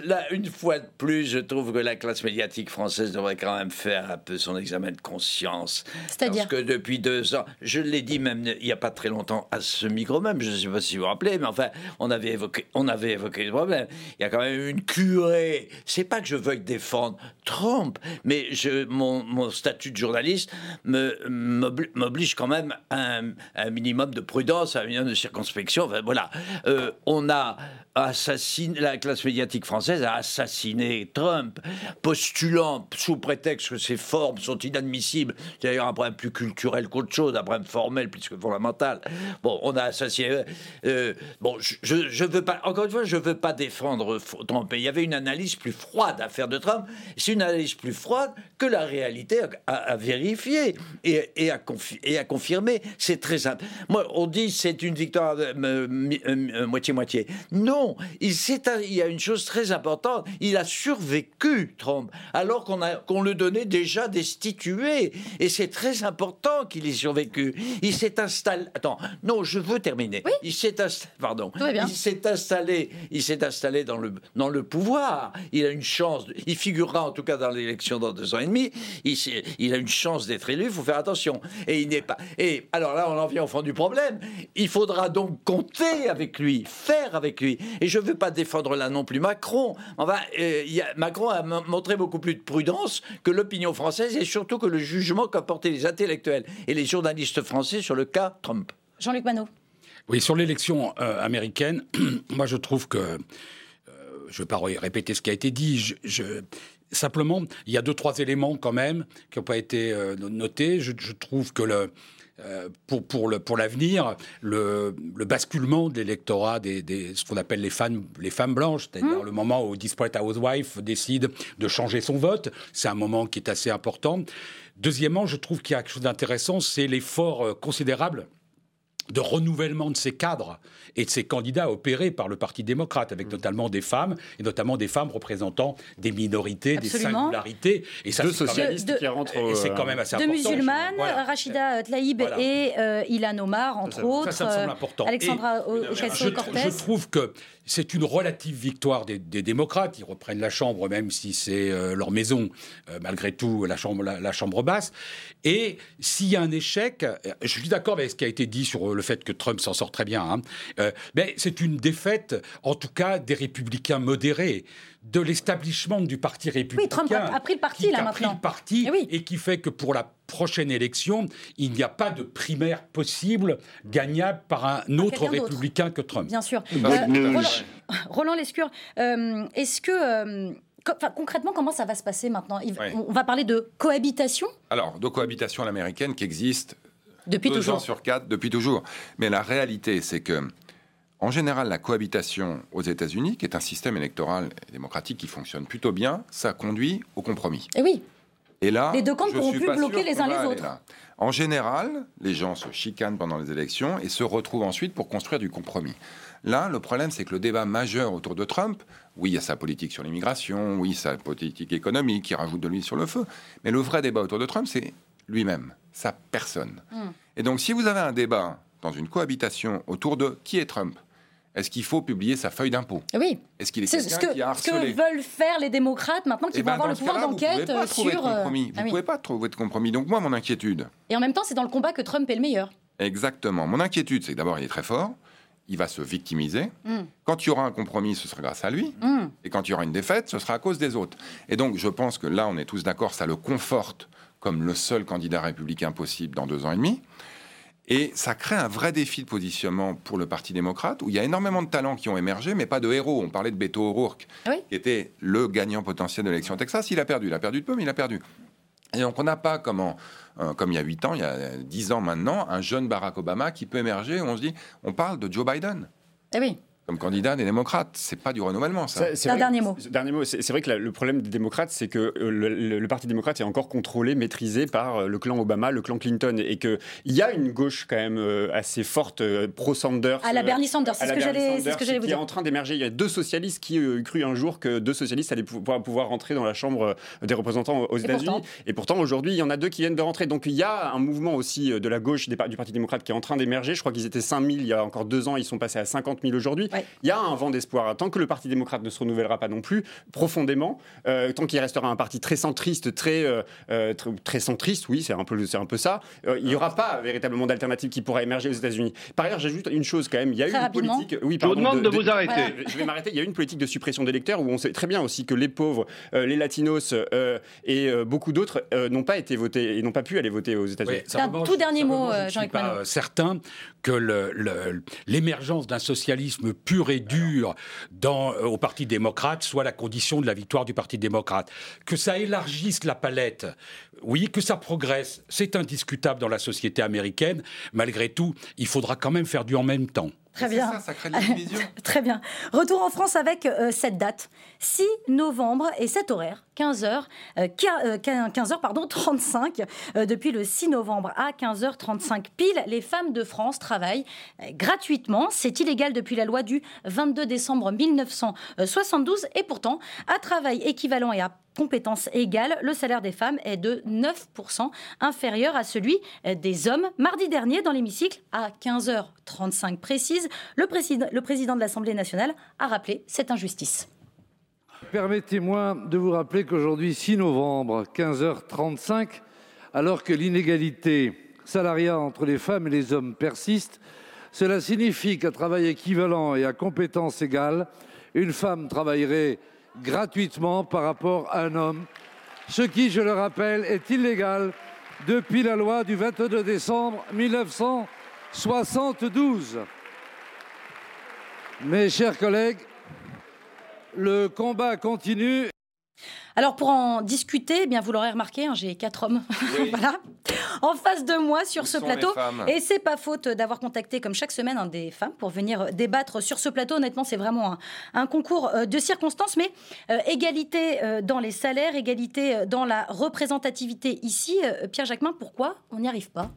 là, une fois de plus, je trouve que la classe médiatique française devrait quand même faire un peu son examen de conscience. C'est-à-dire Parce que depuis deux ans, je l'ai dit même il n'y a pas très longtemps à ce micro même, je ne sais pas si vous vous rappelez, mais enfin, on avait évoqué, on avait évoqué le problème. Il y a quand même une curée. C'est pas que je veuille défendre Trump, mais je, mon, mon statut de journaliste me- m'obli- m'oblige quand même à un, un minimum de prudence, un minimum de circonspection. Enfin, voilà. Euh, on a assassiné, la classe médiatique française a assassiné Trump, postulant sous prétexte que ses formes sont inadmissibles. C'est d'ailleurs un problème plus culturel qu'autre chose, un problème formel plus que fondamental. Bon, on a assassiné. euh, bon, je, je, veux pas, encore une fois, je veux pas défendre Trump. Mais il y avait une analyse plus froide à faire de Trump. C'est une analyse plus froide que la réalité à, à vérifier et, et, à et à confirmer. C'est très simple. Moi, on dit c'est une victoire euh, euh, euh, moitié-moitié. Non, il, un- il y a une chose très importante. Il a survécu, Trump, alors qu'on a- qu'on le donnait déjà destitué. Et c'est très important qu'il ait survécu. Il s'est installé. Attends, non, je veux terminer. Oui. Il s'est installé. Pardon. Il s'est installé. Il s'est installé dans le dans le pouvoir. Il a une chance. de- il figurera en tout cas dans l'élection dans deux ans et demi, il, il a une chance d'être élu, il faut faire attention. Et il n'est pas. Et alors là, on en vient au fond du problème. Il faudra donc compter avec lui, faire avec lui. Et je ne veux pas défendre là non plus Macron. Enfin, euh, Macron a montré beaucoup plus de prudence que l'opinion française et surtout que le jugement qu'ont porté les intellectuels et les journalistes français sur le cas Trump. Jean-Luc Manot. Oui, sur l'élection euh, américaine, moi je trouve que, euh, je ne vais pas répéter ce qui a été dit, je, simplement, il y a deux, trois éléments quand même qui n'ont pas été euh, notés. Je, trouve que le, pour, pour, le, pour l'avenir, le, le, basculement de l'électorat des, des, ce qu'on appelle les femmes, les femmes blanches, c'est-à-dire mmh. le moment où Desperate Housewife décide de changer son vote, c'est un moment qui est assez important. Deuxièmement, je trouve qu'il y a quelque chose d'intéressant, c'est l'effort considérable de renouvellement de ces cadres et de ces candidats opérés par le Parti démocrate, avec mmh. notamment des femmes, et notamment des femmes représentant des minorités, des singularités. Et ça, Deux socialistes qui rentrent. Et c'est quand même assez important. Deux musulmanes, Rachida Tlaïb et euh, Ilan Omar, entre autres. Ça, ça me semble important. Alexandra Ocasio-Cortez. Je, trouve que c'est une relative victoire des, démocrates. Ils reprennent la Chambre, même si c'est euh, leur maison, euh, malgré tout, la chambre, la, chambre basse. Et s'il y a un échec, je suis d'accord avec ce qui a été dit sur le fait que Trump s'en sort très bien, hein, euh, mais c'est une défaite, en tout cas, des républicains modérés de l'establissement du parti républicain. Oui, Trump a, pris le parti là a maintenant. Pris le parti eh et qui fait que pour la prochaine élection, il n'y a pas de primaire possible gagnable par un autre républicain que Trump. Bien sûr. Euh, Roland, Lescure, euh, est-ce que concrètement, comment ça va se passer maintenant? On va parler de cohabitation? Alors, de cohabitation à l'américaine qui existe depuis deux toujours. ans sur quatre, depuis toujours. Mais la réalité, c'est que, en général, la cohabitation aux États-Unis, qui est un système électoral démocratique qui fonctionne plutôt bien, ça conduit au compromis. Et oui. Et là, les deux camps ne pourront plus bloquer les uns les autres. En général, les gens se chicanent pendant les élections et se retrouvent ensuite pour construire du compromis. Là, le problème, c'est que le débat majeur autour de Trump, oui, il y a sa politique sur l'immigration, oui, sa politique économique qui rajoute de l'huile sur le feu, mais le vrai débat autour de Trump, c'est lui-même, sa personne. Hmm. Et donc, si vous avez un débat dans une cohabitation autour de qui est Trump, est-ce qu'il faut publier sa feuille d'impôt? Oui. Est-ce qu'il est, ce que, qui a Ce que veulent faire les démocrates maintenant qu'ils eh vont ben, avoir le pouvoir d'enquête sur. Euh, vous ne ah pouvez pas trouver de compromis. Donc moi, mon inquiétude. Et en même temps, c'est dans le combat que Trump est le meilleur. Exactement. Mon inquiétude, c'est que d'abord, il est très fort. Il va se victimiser. Hmm. Quand il y aura un compromis, ce sera grâce à lui. Hmm. Et quand il y aura une défaite, ce sera à cause des autres. Et donc, je pense que là, on est tous d'accord, ça le conforte comme le seul candidat républicain possible dans deux ans et demi. Et ça crée un vrai défi de positionnement pour le Parti démocrate, où il y a énormément de talents qui ont émergé, mais pas de héros. On parlait de Beto O'Rourke, qui était le gagnant potentiel de l'élection Texas. Il a perdu, il a perdu de peu, mais il a perdu. Et donc on n'a pas, comme, euh, comme il y a huit ans, il y a dix ans maintenant, un jeune Barack Obama qui peut émerger. on se dit, on parle de Joe Biden. Eh oui comme candidat des démocrates. C'est pas du renouvellement, ça. C'est un dernier mot. Dernier mot. C'est vrai que le problème des démocrates, c'est que euh, le, Parti démocrate est encore contrôlé, maîtrisé par euh, le clan Obama, le clan Clinton, et qu'il y a une gauche quand même euh, assez forte, pro-Sanders. À la Bernie Sanders, c'est ce que j'allais vous dire. Qui est en train d'émerger. Il y a deux socialistes qui ont cru un jour que deux socialistes allaient pouvoir, pouvoir rentrer dans la Chambre des représentants aux États-Unis. Et pourtant, aujourd'hui, il y en a deux qui viennent de rentrer. Donc il y a un mouvement aussi de la gauche du Parti démocrate qui est en train d'émerger. Je crois qu'ils étaient 5000 il y a encore deux ans, ils sont passés à 50 000 aujourd'hui. Il y a un vent d'espoir. Tant que le Parti démocrate ne se renouvellera pas non plus profondément, euh, tant qu'il restera un parti très centriste, très, euh, euh, très, centriste, oui, c'est un peu, c'est un peu ça, il n'y aura pas véritablement d'alternative qui pourra émerger aux États-Unis. Par ailleurs, j'ajoute une chose quand même. Il y a eu une politique. Oui, pardon, Je vous demande de, vous arrêter. Je vais m'arrêter. Il y a eu une politique de suppression d'électeurs où on sait très bien aussi que les pauvres, les latinos et beaucoup d'autres n'ont pas été votés et n'ont pas pu aller voter aux États-Unis. un tout dernier mot, Jean-Luc pas certain que l'émergence d'un socialisme pur et dur dans, euh, au Parti démocrate soit la condition de la victoire du Parti démocrate. Que ça élargisse la palette, oui, que ça progresse, c'est indiscutable dans la société américaine. Malgré tout, il faudra quand même faire du en même temps. Très bien. Ça, ça crée Très bien. Retour en France avec euh, cette date. 6 novembre et cet horaire, 15h, 15h pardon, 35. Euh, depuis le 6 novembre à 15h35 pile, les femmes de France travaillent euh, gratuitement. C'est illégal depuis la loi du 22 décembre 1972 et pourtant, à travail équivalent et à compétences égales, le salaire des femmes est de 9% inférieur à celui des hommes. Mardi dernier, dans l'hémicycle, à 15h35 précise, le président de l'Assemblée nationale a rappelé cette injustice. Permettez-moi de vous rappeler qu'aujourd'hui, 6 novembre, 15h35, alors que l'inégalité salariale entre les femmes et les hommes persiste, cela signifie qu'à travail équivalent et à compétences égales, une femme travaillerait gratuitement par rapport à un homme, ce qui, je le rappelle, est illégal depuis la loi du 22 décembre 1972. Mes chers collègues, le combat continue. Alors pour en discuter, eh bien vous l'aurez remarqué, hein, j'ai quatre hommes voilà, en face de moi sur ce plateau. Et c'est pas faute d'avoir contacté comme chaque semaine un des femmes pour venir débattre sur ce plateau. Honnêtement, c'est vraiment un, concours euh, de circonstances, mais euh, égalité euh, dans les salaires, égalité dans la représentativité ici. Pierre Jacquemin, pourquoi on n'y arrive pas?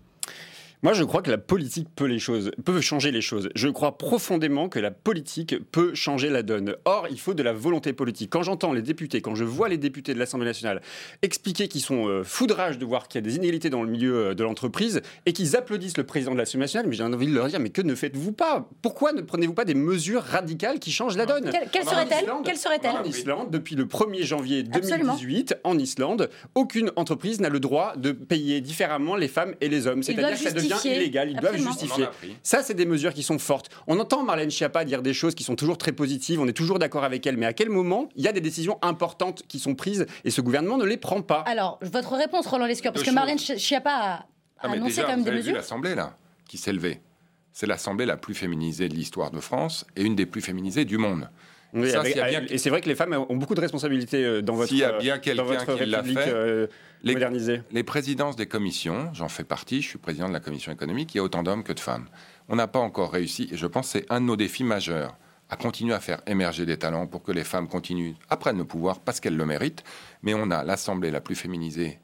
Moi, je crois que la politique peut, les choses, peut changer les choses. Je crois profondément que la politique peut changer la donne. Or, il faut de la volonté politique. Quand j'entends les députés, quand je vois les députés de l'Assemblée nationale expliquer qu'ils sont euh, foudrages de voir qu'il y a des inégalités dans le milieu euh, de l'entreprise et qu'ils applaudissent le président de l'Assemblée nationale, mais j'ai envie de leur dire, mais que ne faites-vous pas? Pourquoi ne prenez-vous pas des mesures radicales qui changent la donne? Quelle, serait-elle? Quelle serait-elle? En Islande, depuis le 1er janvier 2018, en Islande, aucune entreprise n'a le droit de payer différemment les femmes et les hommes. C'est-à-dire que illégal, ils doivent justifier. Ça, c'est des mesures qui sont fortes. On entend Marlène Schiappa dire des choses qui sont toujours très positives, on est toujours d'accord avec elle, mais à quel moment il y a des décisions importantes qui sont prises et ce gouvernement ne les prend pas Alors, votre réponse, Roland Lescure, parce que Marlène Schiappa a ah, annoncé quand même des mesures. l'Assemblée, là, qui s'est levée. C'est l'Assemblée la plus féminisée de l'histoire de France et une des plus féminisées du monde. Et c'est vrai que les femmes ont beaucoup de responsabilités euh, dans votre, s'il y a bien quelqu'un qui l'a fait, euh, les, les présidences des commissions, j'en fais partie, je suis président de la commission économique, il y a autant d'hommes que de femmes. On n'a pas encore réussi, et je pense que c'est un de nos défis majeurs, à continuer à faire émerger des talents pour que les femmes continuent à prendre le pouvoir parce qu'elles le méritent. Mais on a l'Assemblée la plus féminisée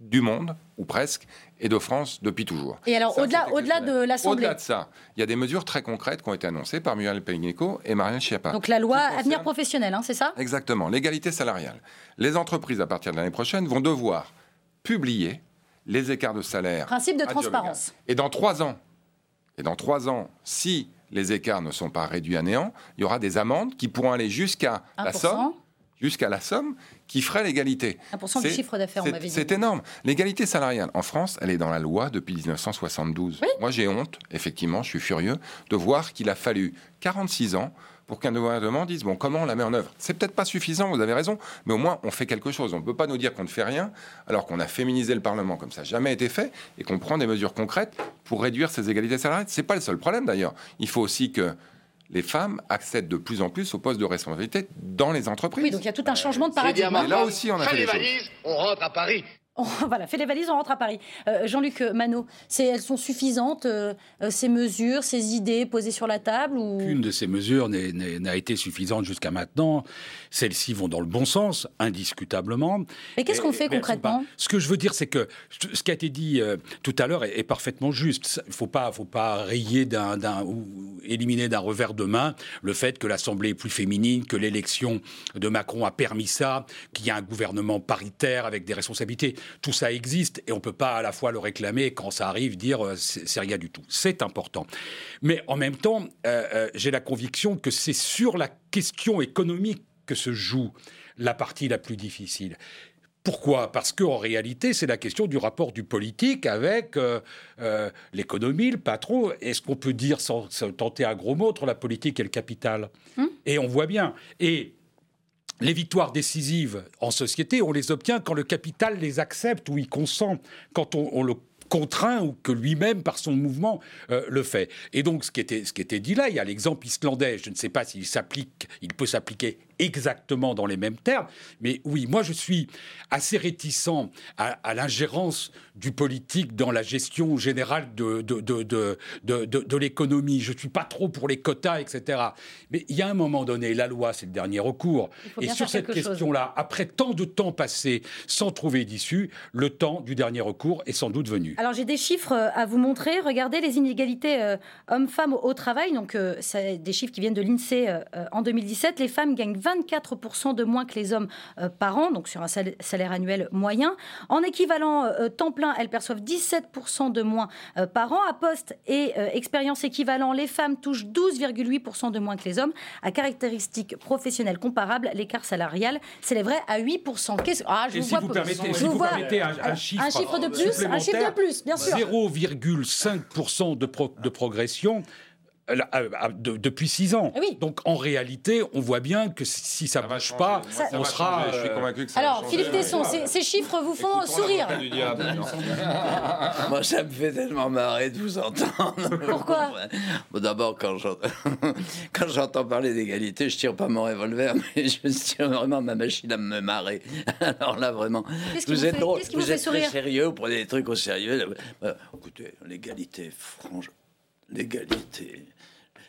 du monde, ou presque, et de France depuis toujours. Et alors, au-delà, au-delà de l'Assemblée Au-delà de ça, il y a des mesures très concrètes qui ont été annoncées par Muriel Pénicaud et Marianne Schiappa. Donc la loi Avenir Professionnel, hein, c'est ça? Exactement, l'égalité salariale. Les entreprises, à partir de l'année prochaine, vont devoir publier les écarts de salaire. Principe de transparence. Et dans trois ans, et dans trois ans, si les écarts ne sont pas réduits à néant, il y aura des amendes qui pourront aller jusqu'à la somme jusqu'à la somme qui ferait l'égalité. 1% du chiffre d'affaires, on m'avait dit. C'est énorme. L'égalité salariale en France, elle est dans la loi depuis 1972. Moi, j'ai honte, effectivement, je suis furieux, de voir qu'il a fallu 46 ans pour qu'un gouvernement dise bon comment on la met en œuvre? C'est peut-être pas suffisant, vous avez raison, mais au moins on fait quelque chose. On ne peut pas nous dire qu'on ne fait rien alors qu'on a féminisé le Parlement comme ça n'a jamais été fait et qu'on prend des mesures concrètes pour réduire ces égalités salariales. C'est pas le seul problème d'ailleurs. Il faut aussi que les femmes accèdent de plus en plus aux postes de responsabilité dans les entreprises. Oui, donc il y a tout un changement de paradigme. Et là aussi, on a fait, les valises, on rentre à Paris. voilà, fait les valises, on rentre à Paris. Euh, Jean-Luc Manot, elles sont suffisantes, euh, euh, ces mesures, ces idées posées sur la table ou... Aucune de ces mesures n'a été suffisante jusqu'à maintenant. Celles-ci vont dans le bon sens, indiscutablement. Mais qu'est-ce qu'on fait concrètement? Ce que je veux dire, c'est que ce qui a été dit tout à l'heure est, parfaitement juste. Il ne faut pas, faut pas rayer d'un, ou éliminer d'un revers de main le fait que l'Assemblée est plus féminine, que l'élection de Macron a permis ça, qu'il y a un gouvernement paritaire avec des responsabilités tout ça existe et on ne peut pas à la fois le réclamer quand ça arrive dire euh, c'est rien du tout. C'est important. Mais en même temps, euh, euh, j'ai la conviction que c'est sur la question économique que se joue la partie la plus difficile. Pourquoi? Parce qu'en réalité, c'est la question du rapport du politique avec l'économie, le patron. Est-ce qu'on peut dire, sans, tenter un gros mot, entre la politique et le capital? Hum? Et on voit bien. Et les victoires décisives en société, on les obtient quand le capital les accepte ou y consent, quand on, le contraint ou que lui-même, par son mouvement, euh, le fait. Et donc, ce qui, était, ce qui était dit là, il y a l'exemple islandais, je ne sais pas s'il s'applique, il peut s'appliquer exactement dans les mêmes termes. Mais oui, moi je suis assez réticent à, l'ingérence du politique dans la gestion générale de, de, de, de l'économie. Je ne suis pas trop pour les quotas, etc. Mais il y a un moment donné, la loi, c'est le dernier recours. Et sur cette question-là, après tant de temps passé sans trouver d'issue, le temps du dernier recours est sans doute venu. Alors j'ai des chiffres euh, à vous montrer. Regardez les inégalités euh, hommes-femmes au travail. Donc euh, c'est des chiffres qui viennent de l'INSEE en 2017. Les femmes gagnent 24% de moins que les hommes euh, par an, donc sur un salaire annuel moyen. En équivalent euh, temps plein, elles perçoivent 17% de moins par an. À poste et expérience équivalent, les femmes touchent 12,8% de moins que les hommes. À caractéristiques professionnelles comparables, l'écart salarial s'élèverait à 8%. Ah, je vous, si vous permettez, si vous permettez un, chiffre, un chiffre de plus, un chiffre de plus, bien sûr. 0,5% de, de progression euh, depuis six ans. Ah Donc en réalité, on voit bien que si ça ne bouge pas, on sera. Je suis convaincu que ça Alors, Philippe Tesson, ces, chiffres vous font sourire. Moi, ça me fait tellement marrer de vous entendre. Pourquoi D'abord, quand j'entends parler d'égalité, je tire pas mon revolver, mais je tire vraiment ma machine à me marrer. Alors là, vraiment, vous, êtes drôle, vous, êtes très sérieux, vous prenez des trucs au sérieux. Bah, écoutez, l'égalité, franchement, l'égalité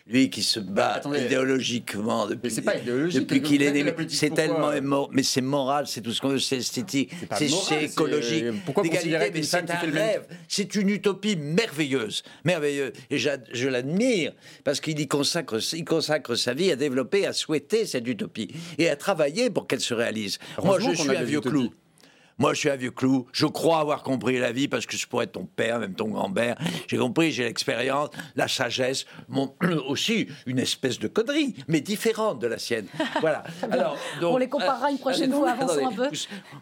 lui qui se bat idéologiquement depuis, depuis qu'il est né. C'est tellement mais c'est moral, c'est tout ce qu'on veut, c'est esthétique, c'est écologique. Pourquoi considérer mais c'est un rêve, c'est une utopie merveilleuse, merveilleuse. Et je l'admire parce qu'il y consacre, il consacre sa vie à développer, à souhaiter cette utopie et à travailler pour qu'elle se réalise. Moi, je suis un vieux clou. Moi, je suis un vieux clou. Je crois avoir compris la vie parce que je pourrais être ton père, même ton grand-père. J'ai compris, j'ai l'expérience, la sagesse, mon, aussi une espèce de connerie, mais différente de la sienne. Voilà. Alors, On les comparera une prochaine fois, avançons un peu.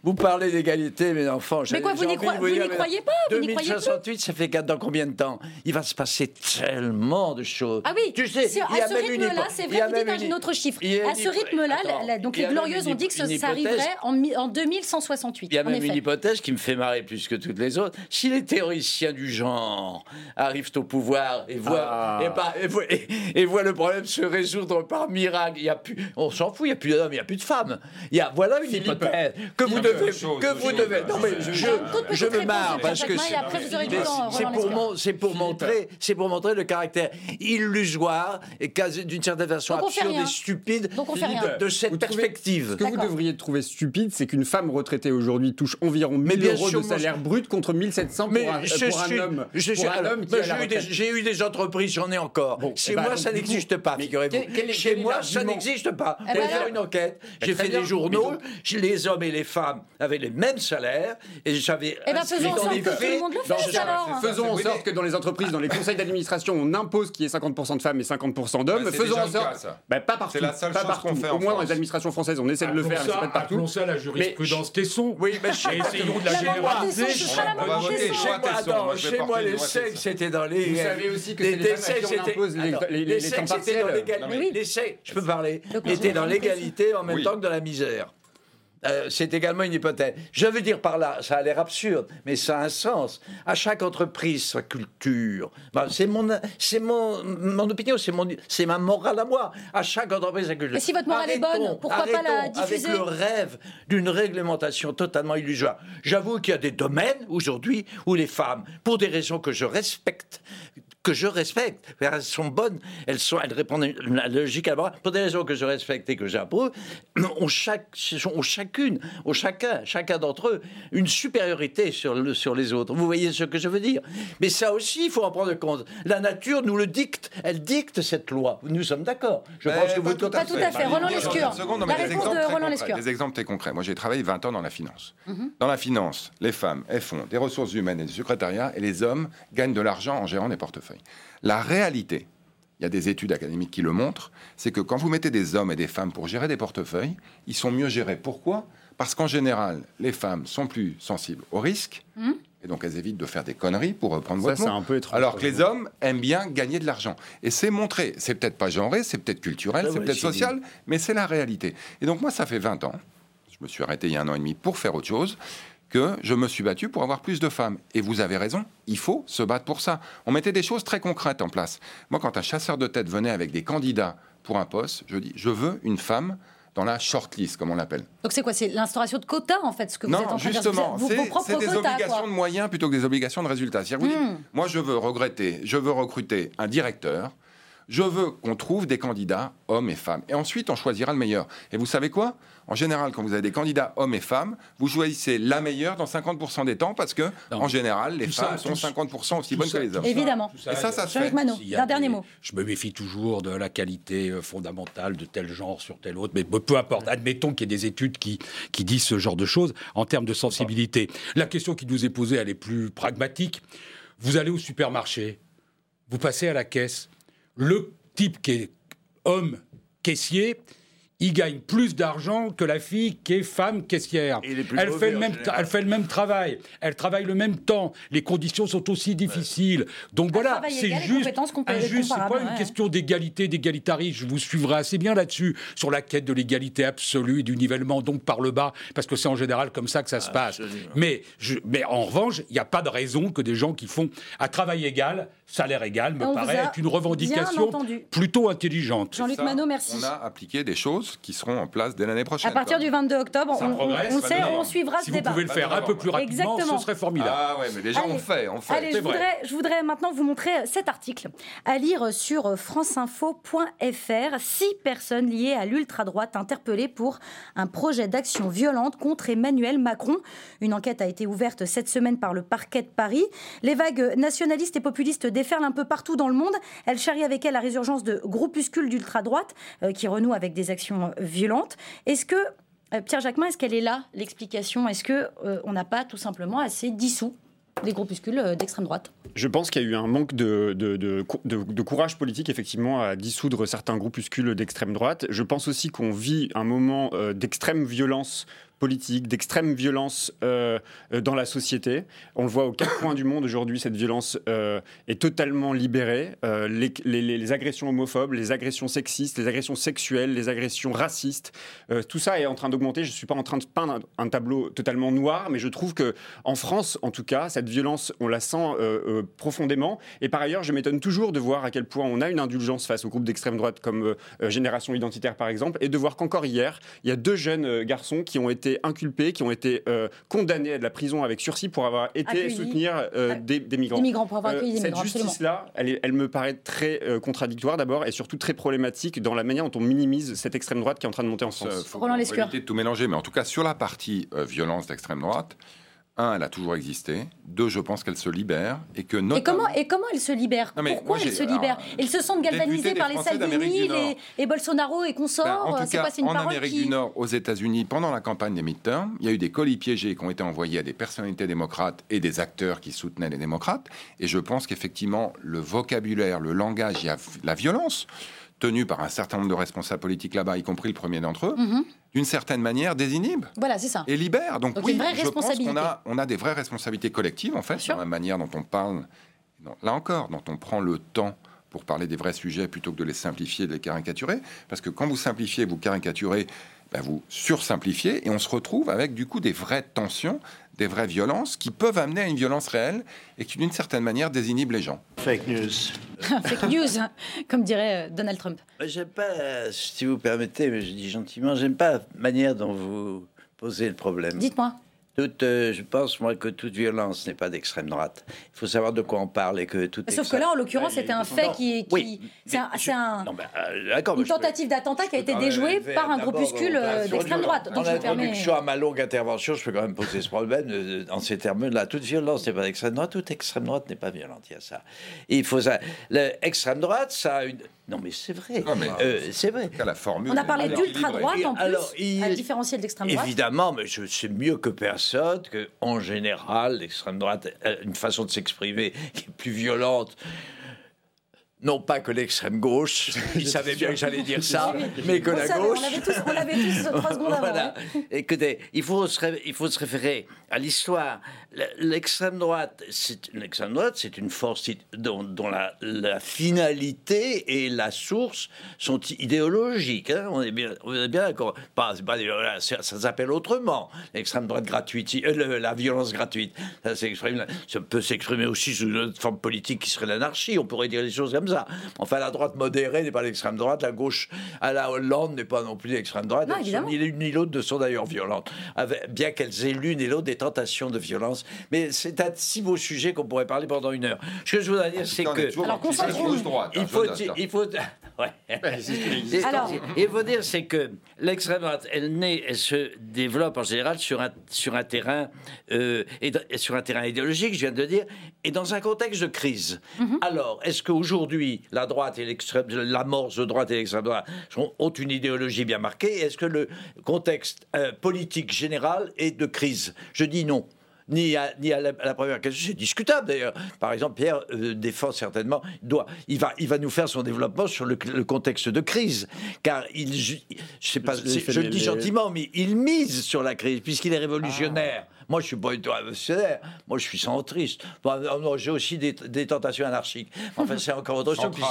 Vous, parlez d'égalité, mes enfants. Mais quoi, vous n'y croyez pas 2068, ça fait dans combien de temps? Il va se passer tellement de choses. Ah oui, tu sais, il y a à ce rythme-là, c'est vrai, vous dites un autre chiffre. À ce rythme-là, donc les Glorieuses ont dit que ça arriverait en 2168 même une hypothèse qui me fait marrer plus que toutes les autres. Si les théoriciens du genre arrivent au pouvoir et voient, ah. et, voient, le problème se résoudre par miracle, il y a plus, on s'en fout, il n'y a plus d'hommes, il n'y a plus de femmes. Il y a, voilà une hypothèse que vous devez, que vous devez. Non mais je, je me marre parce que c'est pour, c'est pour montrer, c'est pour montrer le caractère illusoire et d'une certaine façon absurde et stupide de, cette perspective. Ce que vous devriez trouver stupide, c'est qu'une femme retraitée aujourd'hui touche environ 1000 euros de salaire brut contre 1700 pour, un, pour un homme. J'ai eu des entreprises, j'en ai encore. Chez eh ben, moi, ça n'existe pas, figurez-vous. Chez moi, ça n'existe pas. J'ai fait une enquête, j'ai fait des journaux, les hommes et les femmes avaient les mêmes salaires, et j'avais... Eh ben, faisons en sorte que tout le monde le fasse, alors Faisons en sorte que dans les entreprises, dans les conseils d'administration, on impose qu'il y ait 50% de femmes et 50% d'hommes. Faisons en sorte... Bah, pas partout. C'est la seule chose qu'on fait Au moins dans les administrations françaises, on essaie de le faire, mais c'est pas partout. Ça la jurisprudence Tesson. Oui, mais essayons de la généraliser. Chez moi, les sexes, c'était dans les. Vous savez aussi que les temps partiels. Les sexes, je peux parler, étaient dans l'égalité en même temps que dans la misère. Euh, c'est également une hypothèse. Je veux dire par là, ça a l'air absurde, mais ça a un sens. À chaque entreprise, sa culture. Ben, c'est mon, c'est mon, mon opinion, c'est mon, c'est ma morale à moi. À chaque entreprise, sa culture. Et si votre morale est bonne, pourquoi pas la diffuser Avec le rêve d'une réglementation totalement illusoire. J'avoue qu'il y a des domaines aujourd'hui où les femmes, pour des raisons que je respecte, que je respecte. Elles sont bonnes, elles, sont, elles répondent à la logique à pour des raisons que je respecte et que j'approuve, ont, chaque, ont chacune, ont chacun, chacun d'entre eux, une supériorité sur, le, sur les autres. Vous voyez ce que je veux dire? Mais ça aussi, il faut en prendre compte. La nature nous le dicte, elle dicte cette loi. Nous sommes d'accord. Je pense que vous... Pas tout à fait. Roland Lescure. La réponse de Roland Lescure. Des exemples très concrets. Moi, j'ai travaillé 20 ans dans la finance. Mhm. Dans la finance, les femmes, elles font des ressources humaines et du secrétariat, et les hommes gagnent de l'argent en gérant des portefeuilles. La réalité, il y a des études académiques qui le montrent, c'est que quand vous mettez des hommes et des femmes pour gérer des portefeuilles, ils sont mieux gérés. Pourquoi? Parce qu'en général, les femmes sont plus sensibles au risque. Hmm. Et donc elles évitent de faire des conneries pour reprendre votre mot. Un peu étrange, Alors que les hommes aiment bien gagner de l'argent. Et c'est montré. C'est peut-être pas genré, c'est peut-être culturel, c'est peut-être social, mais c'est la réalité. Et donc moi, ça fait 20 ans. Je me suis arrêté il y a un an et demi pour faire autre chose que je me suis battu pour avoir plus de femmes. Et vous avez raison, il faut se battre pour ça. On mettait des choses très concrètes en place. Moi, quand un chasseur de tête venait avec des candidats pour un poste, je dis, je veux une femme dans la shortlist, comme on l'appelle. Donc c'est quoi? C'est l'instauration de quotas, en fait, ce que vous êtes en train justement, de dire C'est des obligations de moyens plutôt que des obligations de résultats. Vous hmm. moi, je veux regretter, je veux recruter un directeur, Je veux qu'on trouve des candidats, hommes et femmes. Et ensuite, on choisira le meilleur. Et vous savez quoi? En général, quand vous avez des candidats hommes et femmes, vous choisissez la meilleure dans 50% des temps parce que, en général, les femmes sont 50% aussi bonnes que les hommes. Évidemment. Et ça, ça se fait. Mano, Il y a un dernier des- mot. Je me méfie toujours de la qualité euh, fondamentale de tel genre sur tel autre, mais peu peu importe. Admettons qu'il y ait des études qui, qui disent ce genre de choses en termes de sensibilité. La question qui nous est posée, elle est plus pragmatique. Vous allez au supermarché, vous passez à la caisse, le type qui est homme caissier, il gagne plus d'argent que la fille qui est femme caissière. Elle fait, le même, général. elle fait le même travail, elle travaille le même temps, les conditions sont aussi difficiles. Donc voilà, c'est juste c'est pas une ouais. question d'égalité, d'égalitarisme. Je vous suivrai assez bien là-dessus, sur la quête de l'égalité absolue et du nivellement, donc par le bas, parce que c'est en général comme ça que ça se passe. Absolument. Mais, je, mais en revanche, il n'y a pas de raison que des gens qui font à travail égal, salaire égal, me On vous paraît être une revendication plutôt intelligente. Jean-Luc Manot, merci. On a appliqué des choses qui seront en place dès l'année prochaine. À partir du 22 octobre, on, on- progresse, on ça sait, donne. on suivra Si ce vous débat. pouvez le faire un peu plus rapidement, Exactement. ce serait formidable. Ah ouais, mais les gens Allez. ont fait, on fait. Allez, je C'est vrai. voudrais, je voudrais maintenant vous montrer cet article à lire sur franceinfo.fr. Six personnes liées à l'ultra-droite interpellées pour un projet d'action violente contre Emmanuel Macron. Une enquête a été ouverte cette semaine par le parquet de Paris. Les vagues nationalistes et populistes déferlent un peu partout dans le monde. Elles charrient avec elles la résurgence de groupuscules d'ultra-droite euh, qui renouent avec des actions euh, violentes. Est-ce que, euh, Pierre Jacquemin, est-ce qu'elle est là, l'explication? Est-ce que euh, on n'a pas tout simplement assez dissous les groupuscules d'extrême droite? Je pense qu'il y a eu un manque de, de- de cou- de- de courage politique, effectivement, à dissoudre certains groupuscules d'extrême droite. Je pense aussi qu'on vit un moment d'extrême violence politique, d'extrême violence euh, dans la société. On le voit aux quatre coins du monde aujourd'hui, cette violence euh, est totalement libérée. Euh, les, agressions homophobes, les agressions sexistes, les agressions sexuelles, les agressions racistes, tout ça est en train d'augmenter. Je ne suis pas en train de peindre un, un tableau totalement noir, mais je trouve que en France, en tout cas, cette violence, on la sent profondément. Et par ailleurs, je m'étonne toujours de voir à quel point on a une indulgence face aux groupes d'extrême droite comme Génération Identitaire, par exemple, et de voir qu'encore hier, il y a deux jeunes garçons qui ont été inculpés, qui ont été euh, condamnés à de la prison avec sursis pour avoir été Accueillis. soutenir euh, Ah, des, des migrants. Des migrants, pour avoir Euh, accueilli des cette migrants, absolument. justice-là, elle, me paraît très euh, contradictoire d'abord et surtout très problématique dans la manière dont on minimise cette extrême droite qui est en train de monter en France. faut Roland Lescure. éviter de tout mélanger, mais en tout cas, sur la partie euh, violence d'extrême droite, un, elle a toujours existé. Deux, je pense qu'elle se libère. Et que Et notamment... comment, et comment ils se Non, mais Pourquoi j'ai- se alors, Ils se sentent galvanisés par les Salvini les- et Bolsonaro et Ben, consorts en tout C'est cas, quoi une en Amérique qui... du Nord, aux États-Unis, pendant la campagne des midterms, il y a eu des colis piégés qui ont été envoyés à des personnalités démocrates et des acteurs qui soutenaient les démocrates. Et je pense qu'effectivement, le vocabulaire, le langage, il y a la violence tenue par un certain nombre de responsables politiques là-bas, y compris le premier d'entre eux, Mhm. d'une certaine manière désinhibe Voilà, c'est ça. et libère. Donc, Donc, oui, une vraie je pense qu'on a, on a des vraies responsabilités collectives, en fait, dans la manière dont on parle, là encore, dont on prend le temps pour parler des vrais sujets plutôt que de les simplifier, de les caricaturer. Parce que quand vous simplifiez, vous caricaturez, ben, vous sursimplifiez, et on se retrouve avec du coup des vraies tensions, des vraies violences qui peuvent amener à une violence réelle et qui d'une certaine manière désinhibent les gens. Fake news. Fake news, hein, comme dirait euh, Donald Trump. Moi, J'aime pas, euh, si vous permettez, mais je dis gentiment, j'aime pas la manière dont vous posez le problème. Dites-moi. Toute, euh, je pense, moi, que toute violence n'est pas d'extrême droite. Il faut savoir de quoi on parle et que toute. Sauf que là, en l'occurrence, c'était un fait qui... qui- Oui, c'est un- c'est un- Non, ben, euh, une tentative d'attentat qui a été déjouée par un groupuscule en euh, d'extrême droite. En Donc je me permets... introduction à ma longue intervention, je peux quand même poser ce problème en ces termes-là. Toute violence n'est pas d'extrême droite, toute extrême droite n'est pas violente. Il y a ça. Et il faut ça. L'extrême droite, ça a une. Non, mais c'est vrai. Euh, c'est vrai. La formule On a parlé d'ultra-droite en plus, Alors, il- à différencier de l'extrême droite. Évidemment, mais je sais mieux que personne que, en général, l'extrême droite a une façon de s'exprimer qui est plus violente. Non pas que l'extrême gauche, il savait bien que j'allais dire ça, mais que On la savait, gauche. On l'avait tous, on l'avait tous trois secondes avant. Hein. Écoutez, il faut se, il faut se référer à l'histoire. L'extrême droite, c'est l'extrême droite, c'est une force dont, dont la, la finalité et la source sont idéologiques. hein. On est bien, d'accord. Des- ça, ça s'appelle autrement. L'extrême droite gratuite, euh, la violence gratuite, ça peut s'exprimer aussi sous une autre forme politique qui serait l'anarchie. On pourrait dire les choses comme ça. ça. Enfin, la droite modérée n'est pas l'extrême droite, la gauche à la Hollande n'est pas non plus l'extrême droite. ni l'une ni l'autre ne sont d'ailleurs violentes, bien qu'elles aient l'une et l'autre des tentations de violence. Mais c'est un si beau sujet qu'on pourrait parler pendant une heure. Ce que je voudrais dire, c'est que. Alors, droite, il faut, il faut, Ouais. Alors, il faut dire, c'est que l'extrême droite, elle naît, elle se développe en général sur un, sur un terrain euh, et sur un terrain idéologique, je viens de dire, et dans un contexte de crise. Mhm. Alors, est-ce qu'aujourd'hui la droite et l'extrême, l'amorce de droite et l'extrême droite ont une idéologie bien marquée? Est-ce que le contexte euh, politique général est de crise? Je dis non ni à, ni à la, première question. C'est discutable d'ailleurs. Par exemple, Pierre euh, défend certainement, doit, il, va, il va nous faire son développement sur le, contexte de crise. Car il, je, sais pas, je, le dis gentiment, mais il mise sur la crise puisqu'il est révolutionnaire. Moi, je suis pas du tout révolutionnaire. Moi, je suis centriste. j'ai aussi des, tentations anarchiques. Enfin, c'est encore autre chose. C'est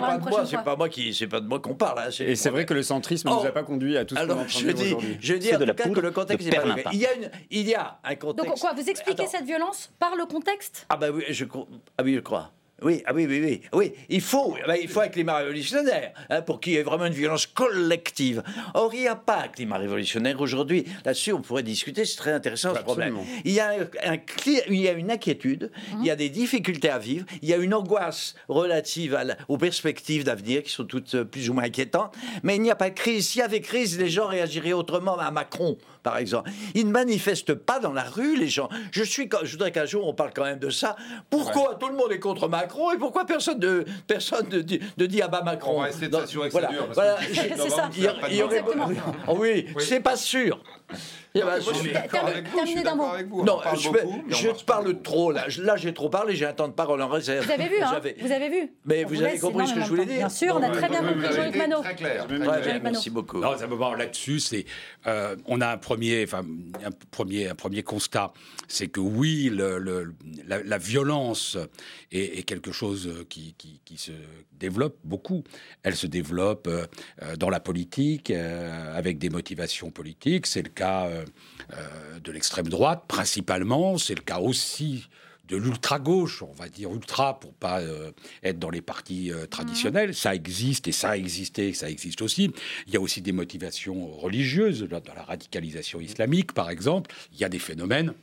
pas de moi, c'est pas moi qui, c'est pas de moi qu'on parle. Hein, Et c'est vrai que le centrisme ne nous a pas conduit à tout ce qu'on entend aujourd'hui. Je dis en tout cas que le contexte est pas Il y a une, il y a un contexte. Donc quoi Vous expliquez cette violence par le contexte? Ah bah oui, je, ah oui, je crois. Oui, ah oui, oui, oui, oui. Il faut, eh ben, il faut un climat révolutionnaire hein, pour qu'il y ait vraiment une violence collective. Or, il n'y a pas un climat révolutionnaire aujourd'hui. Là-dessus, on pourrait discuter. C'est très intéressant ce problème. Il y a un, il y a une inquiétude, il y a des difficultés à vivre, il y a une angoisse relative aux perspectives d'avenir qui sont toutes euh, plus ou moins inquiétantes. Mais il n'y a pas de crise. S'il y avait crise, les gens réagiraient autrement à Macron par exemple. Ils ne manifestent pas dans la rue, les gens. Je, suis, je voudrais qu'un jour on parle quand même de ça. Pourquoi tout le monde est contre Macron et pourquoi personne ne, personne ne, dit, ah bah Macron On va essayer de s'assurer que voilà, voilà, c'est ça. Il oui, oui. c'est pas sûr. Terminez d'un mot. Non, je, parle trop là. Là, j'ai trop parlé. J'ai un temps de parole en réserve. Vous avez vu, hein Vous avez vu. Mais vous avez compris ce que je voulais dire. Bien sûr, on a très bien compris, Jean-Luc Manot. Très clair. Merci beaucoup. Non, là-dessus, c'est euh, on a un premier, enfin un premier, un premier constat, c'est que oui, le, la, violence est, quelque chose qui, qui, qui, se développe beaucoup. Elle se développe euh, dans la politique avec des motivations politiques. C'est le cas euh, de l'extrême droite, principalement. C'est le cas aussi de l'ultra-gauche, on va dire ultra pour pas euh, être dans les partis euh, traditionnels. Ça existe et ça a existé, ça existe aussi. Il y a aussi des motivations religieuses, dans la radicalisation islamique par exemple. Il y a des phénomènes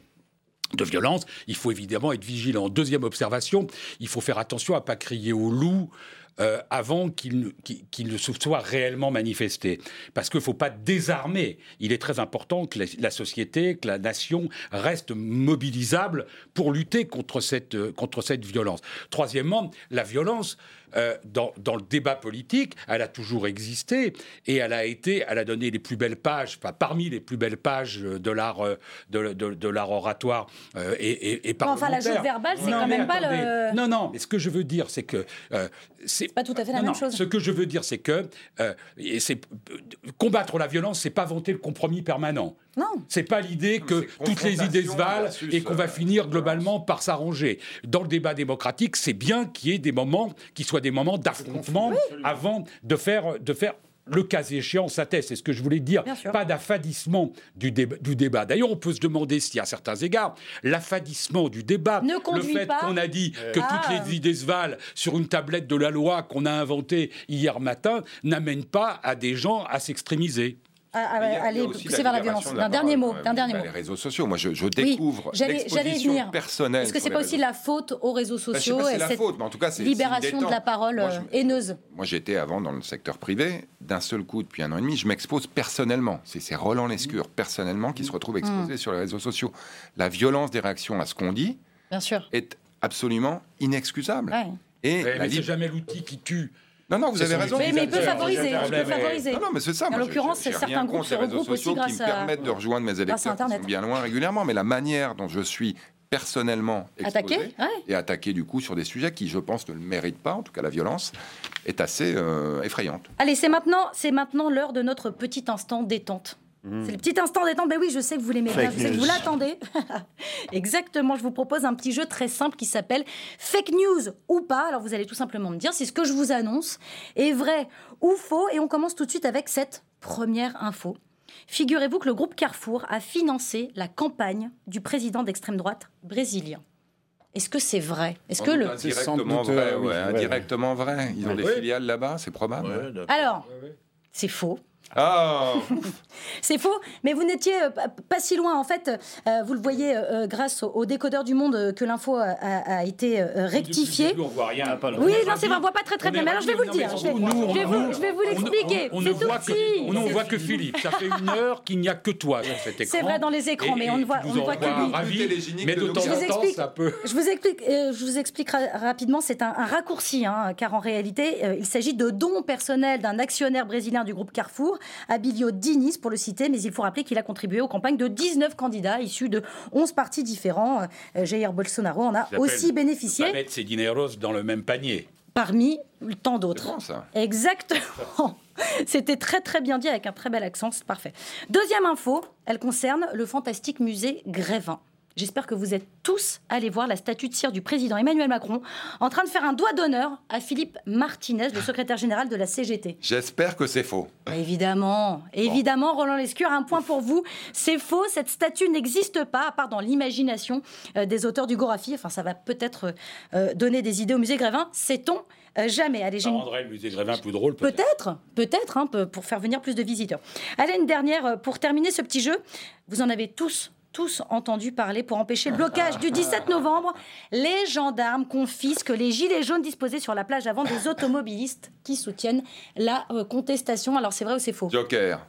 de violence. Il faut évidemment être vigilant. Deuxième observation, il faut faire attention à pas crier au loup euh, avant qu'il ne soit réellement manifesté. Parce qu'il ne faut pas désarmer. Il est très important que la, société, que la nation reste mobilisable pour lutter contre cette, euh, contre cette violence. Troisièmement, la violence, euh, dans, dans, le débat politique, elle a toujours existé et elle a été, elle a donné les plus belles pages, enfin, parmi les plus belles pages de l'art de, de, l'art oratoire et, et, et Enfin, la jeu verbale, c'est quand même pas le. Non, non, mais ce que je veux dire, c'est que c'est pas tout à fait la même chose. Ce que je veux dire, c'est que euh, c'est combattre la violence, c'est pas vanter le compromis permanent. Non. C'est pas l'idée que toutes les idées se valent et qu'on va finir globalement par s'arranger. Dans le débat démocratique, c'est bien qu'il y ait des moments qui soient des moments d'affrontement avant de faire de faire le cas échéant s'atteste, c'est ce que je voulais dire, pas d'affadissement du, du, débat. D'ailleurs, on peut se demander si, à certains égards, l'affadissement du débat, le fait qu'on a dit que toutes ah. les idées se valent sur une tablette de la loi qu'on a inventée hier matin, n'amène pas à des gens à s'extrémiser aller pousser vers la violence. D'un dernier mot, d'un dernier mot. Les réseaux sociaux, moi je, découvre l'exposition personnelle. Est-ce que c'est pas aussi la faute aux réseaux bah, sociaux et cette faute, mais en tout cas, libération de la parole haineuse Moi j'étais avant dans le secteur privé, d'un seul coup depuis un an et demi, je m'expose personnellement. C'est Roland Lescure personnellement qui se retrouve exposé mmh. sur les réseaux sociaux. La violence des réactions à ce qu'on dit Bien sûr. est absolument inexcusable. Et mais c'est jamais l'outil qui tue. Non, non, vous avez raison. Mais, il peut favoriser. Il peut favoriser. Non, non, mais c'est ça. En l'occurrence, certains groupes se regroupent aussi grâce qui me permettent de rejoindre mes électeurs qui sont bien loin régulièrement. Mais la manière dont je suis personnellement exposé attaqué, et attaqué du coup sur des sujets qui, je pense, ne le méritent pas, en tout cas la violence, est assez euh, effrayante. Allez, c'est maintenant, c'est maintenant l'heure de notre petit instant détente. Mmh. C'est le petit instant détente. Ben oui, je sais que vous l'aimez bien, je sais que vous l'attendez. Exactement, je vous propose un petit jeu très simple qui s'appelle Fake News ou pas. Alors vous allez tout simplement me dire si ce que je vous annonce est vrai ou faux. Et on commence tout de suite avec cette première info. Figurez-vous que le groupe Carrefour a financé la campagne du président d'extrême droite brésilien. Est-ce que c'est vrai? Est-ce que le indirectement vrai, ouais, indirectement vrai. Ils ont des filiales là-bas, c'est probable. Alors, c'est faux. Ah C'est faux, mais vous n'étiez euh, pas si loin. En fait, euh, vous le voyez euh, grâce au, décodeur du monde que l'info a, été rectifiée. On voit rien. Oui, non, c'est vrai, on voit pas très très bien. Mais alors, je vais vous le dire. Je vais vous l'expliquer. On ne voit que, on voit que Philippe. Ça fait une heure qu'il n'y a que toi sur cet écran. C'est vrai dans les écrans, mais on ne voit, on voit que lui. Mais de temps en temps, ça peut. Je vous explique, je vous explique rapidement. C'est un, raccourci, hein, car en réalité, il s'agit de dons personnels d'un actionnaire brésilien du groupe Carrefour Abilio Diniz pour le citer, mais il faut rappeler qu'il a contribué aux campagnes de 19 candidats issus de 11 partis différents. Euh, Jair Bolsonaro en a aussi bénéficié. On mettre ses dineros dans le même panier. Parmi tant d'autres. Exactement. C'était très très bien dit avec un très bel accent, c'est parfait. Deuxième info, elle concerne le fantastique musée Grévin. J'espère que vous êtes tous allés voir la statue de cire du président Emmanuel Macron en train de faire un doigt d'honneur à Philippe Martinez, le secrétaire général de la CGT. J'espère que c'est faux. Évidemment, évidemment, Roland Lescure, un point pour vous. C'est faux, cette statue n'existe pas, à part dans l'imagination euh, des auteurs du Gorafi. Enfin, ça va peut-être euh, donner des idées au musée Grévin, sait-on euh, jamais. Allez, ça rendrait le musée Grévin plus drôle, peut-être. Peut-être, hein, pour faire venir plus de visiteurs. Allez, une dernière, pour terminer ce petit jeu. Vous en avez tous tous entendu parler pour empêcher le blocage du 17 novembre. Les gendarmes confisquent les gilets jaunes disposés sur la plage avant des automobilistes qui soutiennent la euh, contestation. Alors c'est vrai ou c'est faux? Joker.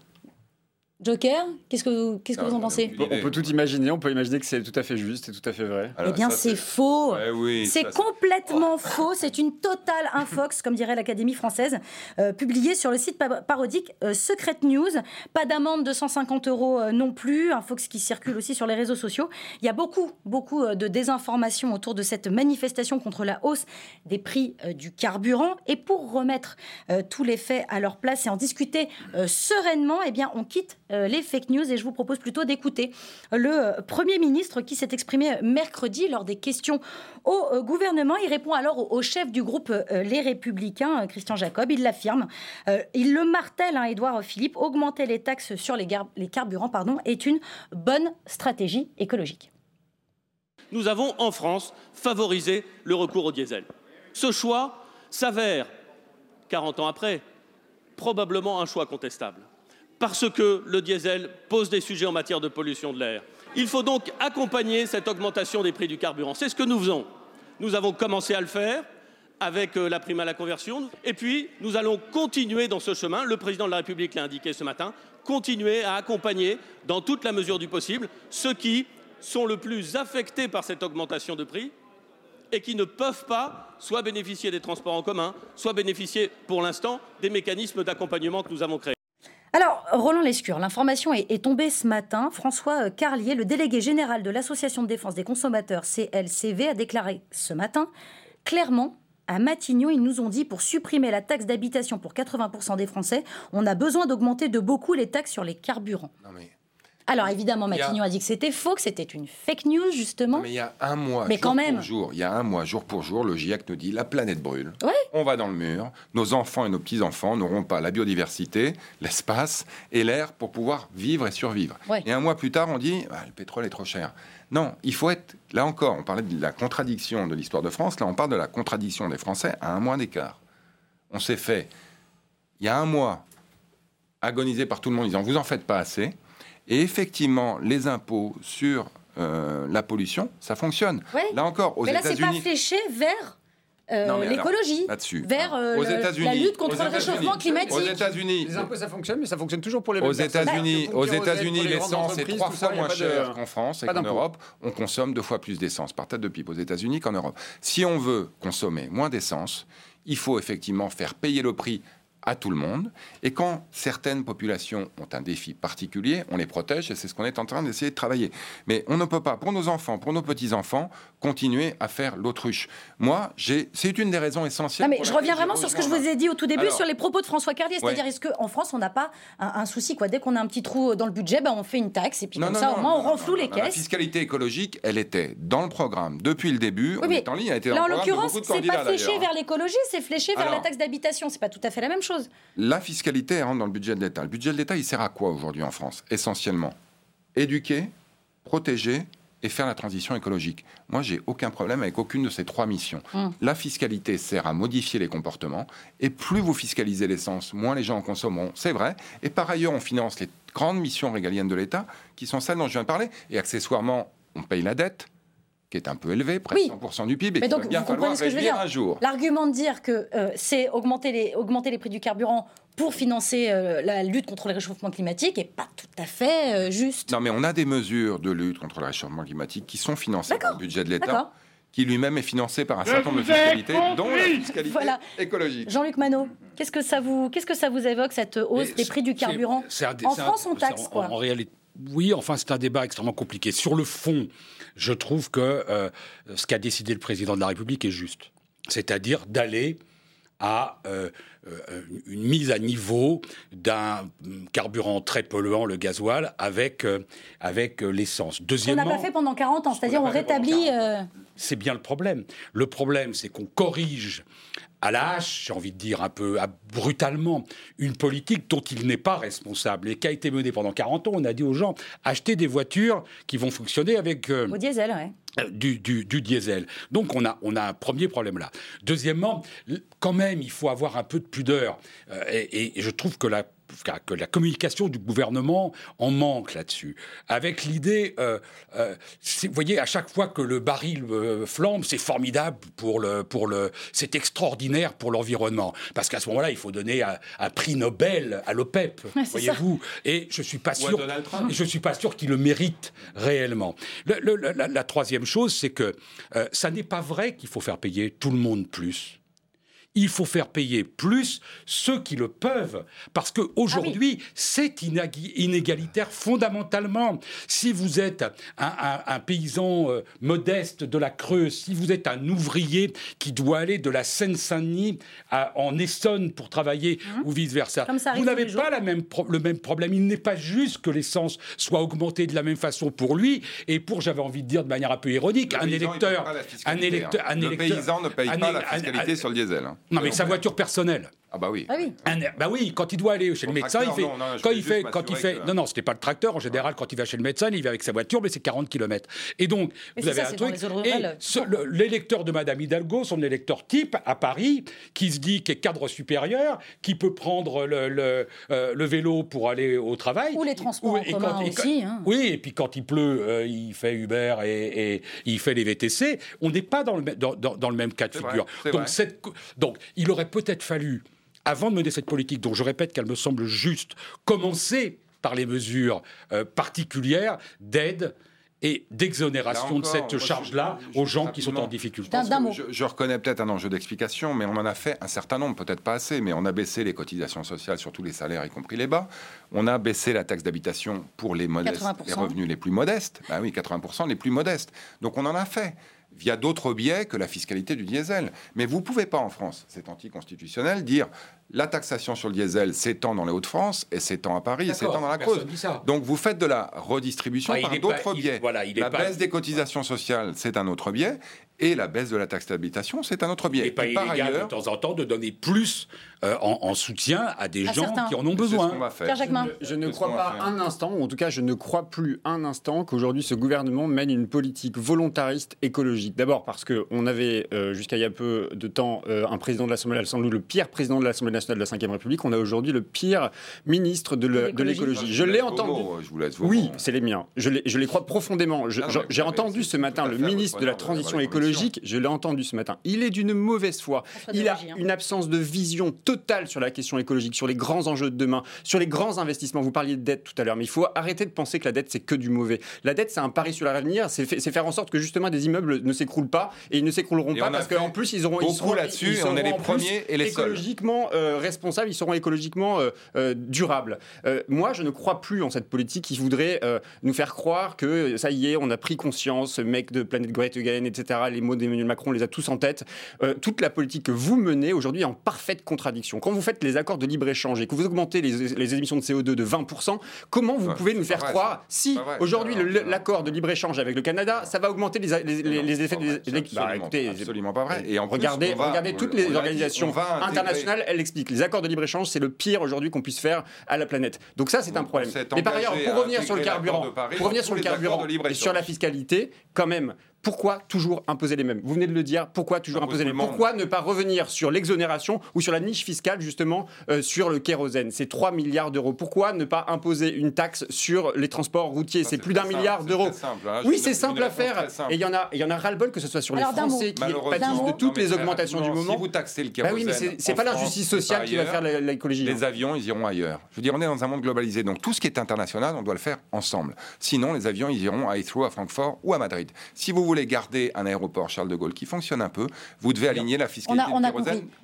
Joker, qu'est-ce que, vous, qu'est-ce que vous en pensez On peut tout imaginer, on peut imaginer que c'est tout à fait juste et tout à fait vrai. eh bien, c'est, faux. oui, c'est complètement faux. C'est une totale infox, comme dirait l'Académie française, euh, publiée sur le site parodique euh, Secret News. Pas d'amende de 150 euros euh, non plus. Un fox qui circule aussi sur les réseaux sociaux. Il y a beaucoup, beaucoup de désinformation autour de cette manifestation contre la hausse des prix du carburant. Et pour remettre tous les faits à leur place et en discuter sereinement, eh bien, on quitte les fake news et je vous propose plutôt d'écouter le euh, Premier ministre qui s'est exprimé mercredi lors des questions au euh, gouvernement. Il répond alors au, chef du groupe Les Républicains, Christian Jacob. Il l'affirme. il le martèle, hein, Édouard Philippe, augmenter les taxes sur les, les carburants pardon, est une bonne stratégie écologique. Nous avons en France favorisé le recours au diesel. Ce choix s'avère, 40 ans après, probablement un choix contestable parce que le diesel pose des sujets en matière de pollution de l'air. Il faut donc accompagner cette augmentation des prix du carburant. C'est ce que nous faisons. Nous avons commencé à le faire avec euh, la prime à la conversion. Et puis, nous allons continuer dans ce chemin. Le président de la République l'a indiqué ce matin. Continuer à accompagner, dans toute la mesure du possible, ceux qui sont le plus affectés par cette augmentation de prix et qui ne peuvent pas soit bénéficier des transports en commun, soit bénéficier, pour l'instant, des mécanismes d'accompagnement que nous avons créés. Alors, Roland Lescure, l'information est, tombée ce matin. François euh, Carlier, le délégué général de l'Association de défense des consommateurs CLCV, a déclaré ce matin clairement à Matignon, ils nous ont dit pour supprimer la taxe d'habitation pour 80% des Français, on a besoin d'augmenter de beaucoup les taxes sur les carburants. Alors évidemment, Matignon a... dit que c'était faux, que c'était une fake news justement. mais il y a un mois, mais jour quand même. pour jour, il y a un mois, jour pour jour, le GIEC nous dit la planète brûle. On va dans le mur. Nos enfants et nos petits enfants n'auront pas la biodiversité, l'espace et l'air pour pouvoir vivre et survivre. Et un mois plus tard, on dit ah, le pétrole est trop cher. Non, il faut être là encore. On parlait de la contradiction de l'histoire de France. Là, on parle de la contradiction des Français à un mois d'écart. On s'est fait il y a un mois agoniser par tout le monde, disant vous en faites pas assez. Et effectivement, les impôts sur euh, la pollution, ça fonctionne. Là encore, aux États-Unis. Mais là, c'est pas fléché vers euh, l'écologie, vers euh, la lutte contre le réchauffement climatique. Aux États-Unis, les impôts ça fonctionne, mais ça fonctionne toujours pour les. Aux États-Unis, aux États-Unis, l'essence est trois fois moins chère qu'en France et qu'en Europe. On consomme deux fois plus d'essence par tête de pipe aux États-Unis qu'en Europe. Si on veut consommer moins d'essence, il faut effectivement faire payer le prix à tout le monde. Et quand certaines populations ont un défi particulier, on les protège et c'est ce qu'on est en train d'essayer de travailler. Mais on ne peut pas, pour nos enfants, pour nos petits-enfants, continuer à faire l'autruche. Moi, c'est une des raisons essentielles. mais je reviens vraiment sur ce que je vous ai dit au tout début, sur les propos de François Carlier. C'est-à-dire, est-ce qu'en France, on n'a pas un, souci quoi? Dès qu'on a un petit trou dans le budget, ben, on fait une taxe et puis comme ça, au moins, on renfloue les caisses. La fiscalité écologique, elle était dans le programme depuis le début. on est en ligne, elle était dans le programme. En l'occurrence, c'est pas fléché vers l'écologie, c'est fléché vers la taxe d'habitation. C'est pas tout à fait la même chose. La fiscalité rentre dans le budget de l'État. Le budget de l'État, il sert à quoi aujourd'hui en France Essentiellement? Éduquer, protéger et faire la transition écologique. Moi, j'ai aucun problème avec aucune de ces trois missions. Hum. La fiscalité sert à modifier les comportements, et plus vous fiscalisez l'essence, moins les gens en consommeront, c'est vrai. Et par ailleurs, on finance les grandes missions régaliennes de l'État, qui sont celles dont je viens de parler, et accessoirement, on paye la dette qui est un peu élevée, presque Oui. 100% du PIB, et Mais donc, va bien vous falloir comprenez ce que je veux dire un jour. L'argument de dire que euh, c'est augmenter les, augmenter les prix du carburant pour financer euh, la lutte contre le réchauffement climatique est pas tout à fait euh, juste. Non, mais on a des mesures de lutte contre le réchauffement climatique qui sont financées par le budget de l'État, qui lui-même est financé par un Je certain nombre de fiscalités, dont la fiscalité Voilà. écologique. Jean-Luc Manot, qu'est-ce que ça vous, qu'est-ce que ça vous évoque cette hausse Mais des prix du carburant un En c'est un- France, on taxe en- quoi En réalité, oui, enfin, c'est un débat extrêmement compliqué. Sur le fond, je trouve que euh, ce qu'a décidé le président de la République est juste. C'est-à-dire d'aller à euh, euh, une mise à niveau d'un carburant très polluant, le gasoil, avec, euh, avec l'essence. On n'a Deuxièmement, pas fait pendant 40 ans, c'est-à-dire on rétablit. c'est bien le problème. Le problème, c'est qu'on corrige à la hache, j'ai envie de dire un peu à- brutalement, une politique dont il n'est pas responsable et qui a été menée pendant 40 ans. On a dit aux gens, achetez des voitures qui vont fonctionner avec... euh, au diesel, ouais. euh, du, du- du diesel. Donc on a, on a un premier problème là. Deuxièmement, quand même, il faut avoir un peu de pudeur. Euh, et, et je trouve que la, que la communication du gouvernement en manque là-dessus. Avec l'idée, euh, euh, c'est- vous voyez, à chaque fois que le baril euh, flambe, c'est formidable pour le, pour le, c'est extraordinaire pour l'environnement. Parce qu'à ce moment-là, il faut donner un, un prix Nobel à l'OPEP, Ouais, voyez-vous. Et je suis pas sûr, je suis pas sûr qu'il le mérite réellement. Le- le- la, la troisième chose, c'est que euh, ça n'est pas vrai qu'il faut faire payer tout le monde plus. Il faut faire payer plus ceux qui le peuvent. Parce qu'aujourd'hui, c'est inagui- inégalitaire fondamentalement. Si vous êtes un, un- un paysan euh, modeste de la Creuse, si vous êtes un ouvrier qui doit aller de la Seine-Saint-Denis à- en Essonne pour travailler ou vice-versa, vous n'avez pas la même pro- le même problème. Il n'est pas juste que l'essence soit augmentée de la même façon pour lui et pour, j'avais envie de dire de manière un peu ironique, Le un paye électeur. pas la Un électeur. hein. un Le électeur- paysan ne paye un pas la un- fiscalité un- sur le diesel. hein. Non, mais sa voiture personnelle. Ah bah oui. Ah oui. Un- bah oui, quand il doit aller chez le médecin, il fait. non, non, quand il fait, quand il fait. que- Non, non, c'était pas le tracteur. En général, quand il va chez le médecin, il va avec sa voiture, mais c'est 40 km. Et donc, Mais vous avez ça, un truc. et l'électeur de Madame Hidalgo, son électeur type à Paris, qui se dit qu'il est cadre supérieur, qui peut prendre le, le, euh, le vélo pour aller au travail. Ou les transports en et commun et aussi, hein. Oui, et puis quand il pleut, euh, il fait Uber et, et il fait les VTC. On n'est pas dans le, dans, dans- dans le même cas de vrai, figure. c'est donc, vrai. cette co- donc, il aurait peut-être fallu, avant de mener cette politique, dont je répète qu'elle me semble juste, commencer par les mesures euh, particulières d'aide et d'exonération de cette charge-là aux gens qui sont en difficulté. Je, je reconnais peut-être un enjeu d'explication, mais on en a fait un certain nombre, peut-être pas assez, mais on a baissé les cotisations sociales sur tous les salaires, y compris les bas. On a baissé la taxe d'habitation pour les modestes, 80%. les revenus les plus modestes. Bah oui, 80% les plus modestes. Donc on en a fait via d'autres biais que la fiscalité du diesel. Mais vous pouvez pas en France, c'est anticonstitutionnel, dire la taxation sur le diesel s'étend dans les Hauts-de-France et s'étend à Paris et s'étend dans la ça. Donc vous faites de la redistribution par d'autres il- biais. voilà, il la pas- baisse des cotisations sociales, c'est un autre biais. Et la baisse de la taxe d'habitation, c'est un autre biais. Il n'est pas Et par illégal ailleurs, de temps en temps de donner plus euh, en, en soutien à des À gens certains. qui en ont c'est ce besoin. va faire. Pierre Jacquemin. Je ne C'est ce crois pas un instant, ou en tout cas je ne crois plus un instant qu'aujourd'hui ce gouvernement mène une politique volontariste écologique. D'abord parce qu'on avait euh, jusqu'à il y a peu de temps euh, un président de l'Assemblée nationale, le pire président de l'Assemblée nationale de la Ve République. On a aujourd'hui le pire ministre de l'écologie. Je vous l'ai entendu. Je vous laisse vos Oui, c'est les miens. Je les, je les crois profondément. Je- Ah je- J'ai entendu ce matin le ministre de la Transition convictions. Écologique. Je l'ai entendu ce matin. Il est d'une mauvaise foi. Il a hein. une absence de vision totale sur la question écologique, sur les grands enjeux de demain, sur les grands investissements. Vous parliez de dette tout à l'heure, mais il faut arrêter de penser que la dette c'est que du mauvais. La dette c'est un pari sur l'avenir. C'est faire en sorte que justement des immeubles ne s'écroulent pas et ils ne s'écrouleront pas parce qu'en plus ils auront ils beaucoup seront- là-dessus ils et on est les premiers et les seuls. écologiquement euh, responsables, ils seront écologiquement euh, euh, durables. Euh, moi, je ne crois plus en cette politique qui voudrait euh, nous faire croire que ça y est, on a pris conscience, ce mec de Planète Great Again, etc. Les mots d'Emmanuel Macron, on les a tous en tête. Euh, toute la politique que vous menez aujourd'hui est en parfaite contradiction. Quand vous faites les accords de libre-échange et que vous augmentez les, émissions de CO2 de 20%, comment vous pouvez nous faire croire si aujourd'hui l'accord de libre-échange avec le Canada, ça va augmenter les, effets des... Bah, absolument pas vrai. Et en regardez, regardez toutes les organisations internationales, elles expliquent. Les accords de libre-échange, c'est le pire aujourd'hui qu'on puisse faire à la planète. Donc ça, c'est un problème. Mais par ailleurs, pour revenir sur le carburant, pour revenir sur le carburant et sur la fiscalité, quand même, pourquoi toujours imposer les mêmes? Vous venez de le dire, pourquoi toujours imposer les mêmes? Pourquoi ne pas revenir sur l'exonération ou sur la niche fiscale, justement, euh, sur le kérosène? C'est 3 milliards d'euros. Pourquoi ne pas imposer une taxe sur les transports routiers? C'est plus d'un milliard d'euros. Hein. Oui, c'est simple à faire. Et il y en a, il y en a ras-le-bol que ce soit sur les Français qui pâtissent de toutes les augmentations du moment. Si vous taxez le kérosène, bah oui, mais c'est pas l'injustice sociale qui va faire l'écologie. Les avions, ils iront ailleurs. Je veux dire, on est dans un monde globalisé, donc tout ce qui est international, on doit le faire ensemble. Sinon, les avions, ils iront à Heathrow, à Francfort ou à Madrid. Si vous voulez garder un aéroport Charles de Gaulle qui fonctionne un peu, vous devez aligner la fiscalité on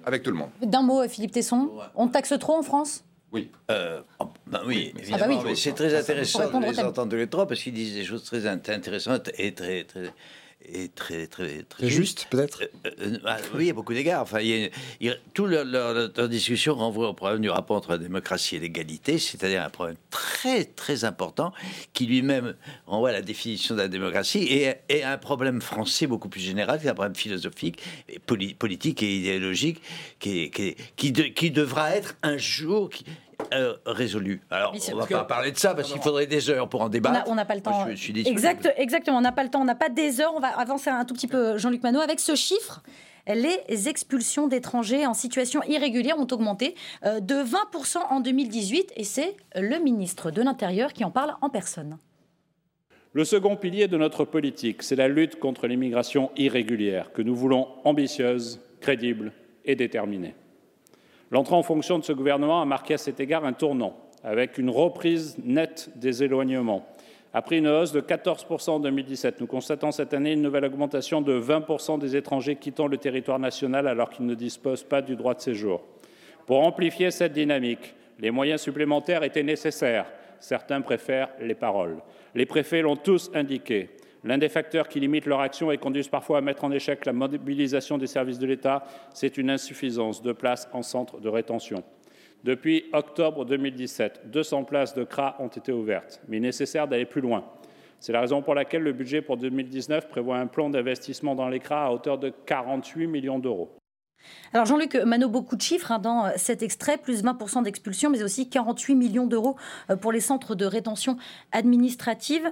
avec tout le monde. D'un mot, Philippe Tesson, on taxe trop en France? Oui. Euh, oh, ben oui, ah bah. C'est très intéressant de les entendre les trois parce qu'ils disent des choses très intéressantes et très, très, est très très très juste, peut-être. Euh, euh, bah, oui, à beaucoup d'égards. Enfin, il y a, tout leur, discussion renvoie au problème du rapport entre la démocratie et l'égalité, c'est-à-dire un problème très très important qui lui-même renvoie à la définition de la démocratie et, et un problème français beaucoup plus général, qui est un problème philosophique, et politique et idéologique qui, qui, qui, qui devra être un jour qui, euh, résolu. Alors, on ne va pas parler de ça parce qu'il faudrait des heures pour en débattre. On n'a pas le temps. exact, exactement, on n'a pas le temps, on n'a pas des heures. On va avancer un tout petit peu, Jean-Luc Manot, avec ce chiffre. Les expulsions d'étrangers en situation irrégulière ont augmenté euh, de 20% en 2018 et c'est le ministre de l'Intérieur qui en parle en personne. Le second pilier de notre politique, c'est la lutte contre l'immigration irrégulière que nous voulons ambitieuse, crédible et déterminée. L'entrée en fonction de ce gouvernement a marqué à cet égard un tournant, avec une reprise nette des éloignements. Après une hausse de 14% en 2017, nous constatons cette année une nouvelle augmentation de 20% des étrangers quittant le territoire national alors qu'ils ne disposent pas du droit de séjour. Pour amplifier cette dynamique, les moyens supplémentaires étaient nécessaires. Certains préfèrent les paroles. Les préfets l'ont tous indiqué. L'un des facteurs qui limitent leur action et conduisent parfois à mettre en échec la mobilisation des services de l'État, c'est une insuffisance de places en centre de rétention. Depuis octobre 2017, 200 places de CRA ont été ouvertes, mais il est nécessaire d'aller plus loin. C'est la raison pour laquelle le budget pour 2019 prévoit un plan d'investissement dans les CRA à hauteur de 48 millions d'euros. Alors Jean-Luc Mano, beaucoup de chiffres hein, dans cet extrait, plus 20% d'expulsion, mais aussi 48 millions d'euros euh, pour les centres de rétention administrative.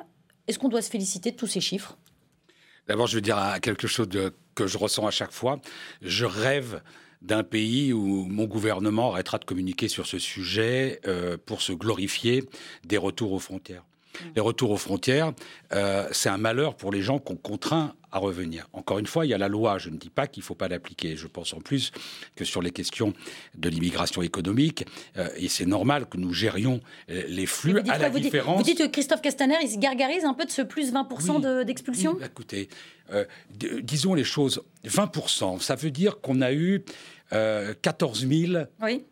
Est-ce qu'on doit se féliciter de tous ces chiffres? D'abord, je veux dire quelque chose que je ressens à chaque fois. Je rêve d'un pays où mon gouvernement arrêtera de communiquer sur ce sujet euh, pour se glorifier des retours aux frontières. Les retours aux frontières, euh, c'est un malheur pour les gens qu'on contraint à revenir. Encore une fois, il y a la loi. Je ne dis pas qu'il ne faut pas l'appliquer. Je pense en plus que sur les questions de l'immigration économique, euh, et c'est normal que nous gérions euh, les flux à la différence. vous dites que Christophe Castaner, il se gargarise un peu de ce plus 20% d'expulsion Écoutez, disons les choses. 20%, ça veut dire qu'on a eu 14 000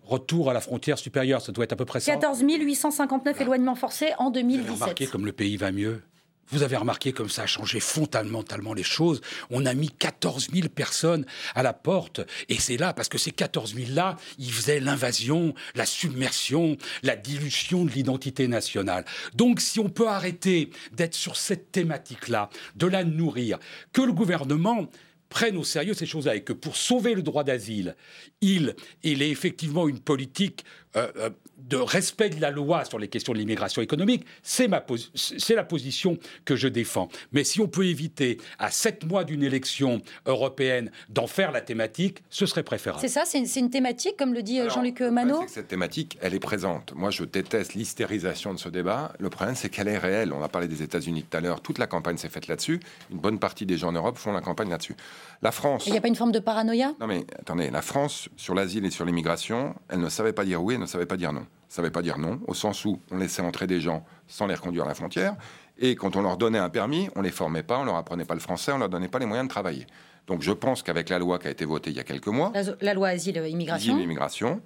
retours à la frontière supérieure. Ça doit être à peu près ça. 14 859 éloignements forcés en 2017. Vous avez remarqué comme le pays va mieux? Vous avez remarqué comme ça a changé fondamentalement les choses? On a mis 14 000 personnes à la porte. Et c'est là, parce que ces 14 000-là, ils faisaient l'invasion, la submersion, la dilution de l'identité nationale. Donc si on peut arrêter d'être sur cette thématique-là, de la nourrir, que le gouvernement prennent au sérieux ces choses-là et que pour sauver le droit d'asile, il, il est effectivement une politique euh, euh, de respect de la loi sur les questions de l'immigration économique, c'est la position que je défends. Mais si on peut éviter à sept mois d'une élection européenne d'en faire la thématique, ce serait préférable. C'est ça, c'est une, thématique, comme le dit euh, Jean-Luc Manot. Cette thématique, elle est présente. Moi, je déteste l'hystérisation de ce débat. Le problème, c'est qu'elle est réelle. On a parlé des États-Unis tout à l'heure. Toute la campagne s'est faite là-dessus. Une bonne partie des gens en Europe font la campagne là-dessus. La France. Il n'y a pas une forme de paranoïa? Non, mais attendez, la France sur l'asile et sur l'immigration, elle ne savait pas dire oui, elle ne savait pas dire non. Ça ne veut pas dire non, au sens où on laissait entrer des gens sans les reconduire à la frontière, et quand on leur donnait un permis, on les formait pas, on leur apprenait pas le français, on leur donnait pas les moyens de travailler. Donc je pense qu'avec la loi qui a été votée il y a quelques mois, la, loi asile-immigration, immigration,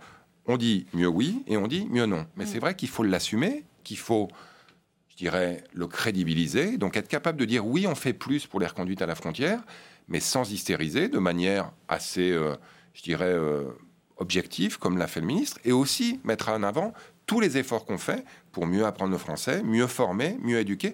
on dit mieux oui et on dit mieux non. Mais mm. c'est vrai qu'il faut l'assumer, qu'il faut, je dirais, le crédibiliser, donc être capable de dire oui, on fait plus pour les reconduites à la frontière, mais sans hystériser, de manière assez, euh, je dirais, euh, objective, comme l'a fait le ministre, et aussi mettre en avant tous les efforts qu'on fait pour mieux apprendre le français, mieux former, mieux éduquer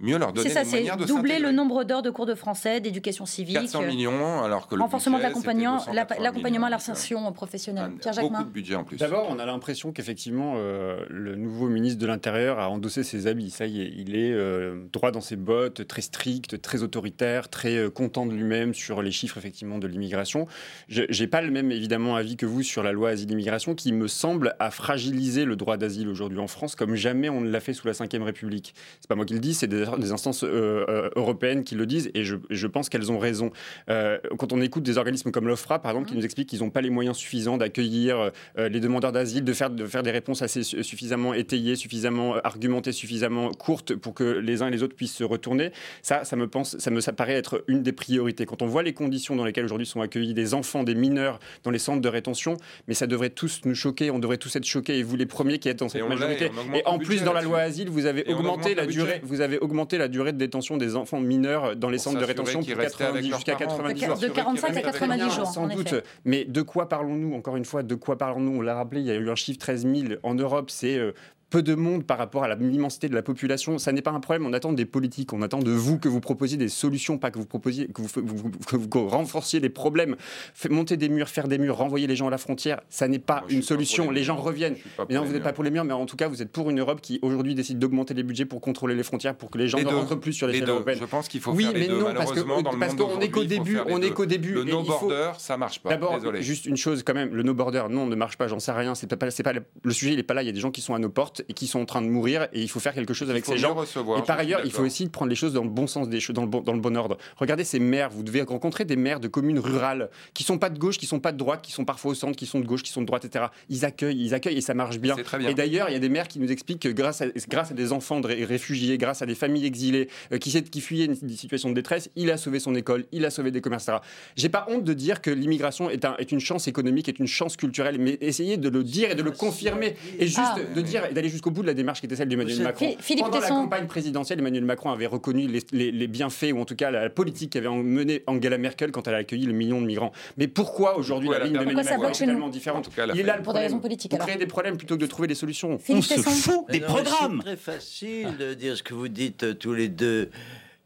mieux leur donner C'est ça, les manières c'est de doubler le nombre d'heures de cours de français, d'éducation civique. 400 millions, alors que le renforcement de budget, l'accompagnement, c'était la- 280 l'accompagnement à l'insertion professionnelle. Pierre Beaucoup Jacquemin. de budget en plus. D'abord, on a l'impression qu'effectivement, euh, le nouveau ministre de l'Intérieur a endossé ses habits. Ça y est, il est euh, droit dans ses bottes, très strict, très autoritaire, très euh, content de lui-même sur les chiffres effectivement de l'immigration. Je n'ai pas le même évidemment avis que vous sur la loi asile-immigration qui me semble à fragiliser le droit d'asile aujourd'hui en France comme jamais on ne l'a fait sous la Ve République. C'est pas moi qui le dis, c'est des, des instances euh, euh, européennes qui le disent et je, je pense qu'elles ont raison. Euh, quand on écoute des organismes comme l'OFRA, par exemple, qui nous expliquent qu'ils n'ont pas les moyens suffisants d'accueillir euh, les demandeurs d'asile, de faire, de faire des réponses assez su- suffisamment étayées, suffisamment argumentées, suffisamment courtes pour que les uns et les autres puissent se retourner, ça, ça me, pense, ça me ça paraît être une des priorités. Quand on voit les conditions dans lesquelles aujourd'hui sont accueillis des enfants, des mineurs dans les centres de rétention, mais ça devrait tous nous choquer, on devrait tous être choqués, et vous les premiers qui êtes dans cette majorité. et Et en plus, dans la loi asile, vous avez augmenté la durée, vous avez augmenté la durée de détention des enfants mineurs dans les centres de rétention avec 90 leurs jusqu'à parents. 90 De jours. 45 à 90 jours, Sans en doute. effet. Mais de quoi parlons-nous? Encore une fois, de quoi parlons-nous? On l'a rappelé, il y a eu un chiffre 13 000 en Europe. C'est euh, peu de monde par rapport à l'immensité de la population. Ça n'est pas un problème. On attend des politiques. On attend de vous que vous proposiez des solutions, pas que vous proposiez, que vous, vous- vous- que vous- que vous renforciez les problèmes. Fait- monter des murs, faire des murs, renvoyer les gens à la frontière, ça n'est pas Moi, une pas solution. les Les gens reviennent. Mais non, les vous n'êtes pas pour les murs, mais en tout cas, vous êtes pour une Europe qui aujourd'hui décide d'augmenter les budgets pour contrôler les frontières, pour que les gens Les ne deux. rentrent plus sur Les l'échelle deux. européenne. Je pense qu'il faut oui, faire les mais deux. non, Malheureusement, parce qu'on est qu'au début, les on est qu'au début. Le no border, ça marche pas. D'abord, juste une chose quand même, le no border, non, ne marche pas, j'en sais rien. C'est pas, c'est pas le, le sujet, il est pas là. Il y a des gens qui sont à nos portes et qui sont en train de mourir et il faut faire quelque chose avec ces gens. recevoir, et par ailleurs, il faut aussi prendre les choses dans le bon sens des choses, dans le bon, dans le bon ordre. Regardez ces maires, vous devez rencontrer des maires de communes rurales qui sont pas de gauche, qui sont pas de droite, qui sont parfois au centre, qui sont de gauche, qui sont de droite, etc. Ils accueillent, ils accueillent et ça marche bien. C'est très bien. Et d'ailleurs, il y a des maires qui nous expliquent que grâce à, grâce à des enfants de ré- réfugiés, grâce à des familles exilées euh, qui, fuyaient une, une situation de détresse, il a sauvé son école, il a sauvé des commerces, etc. J'ai pas honte de dire que l'immigration est, un- est une chance économique, est une chance culturelle, mais essayez de le dire et de le confirmer et juste Ah. de dire et d'aller jusqu'au bout de la démarche qui était celle d'Emmanuel Macron. Philippe Pendant la campagne présidentielle, Emmanuel Macron avait reconnu les, les- les bienfaits ou en tout cas la, politique qu'avait menée Angela Merkel quand elle a accueilli le million de migrants. Mais pourquoi aujourd'hui la ligne a d'Emmanuel Pourquoi ça Macron est tellement différente En tout cas, elle a Il est là le Pour des raisons politiques, créez des problèmes plutôt que de trouver des solutions. Philippe se Tesson. fout des programmes. C'est très facile de dire ce que vous dites euh, tous les deux.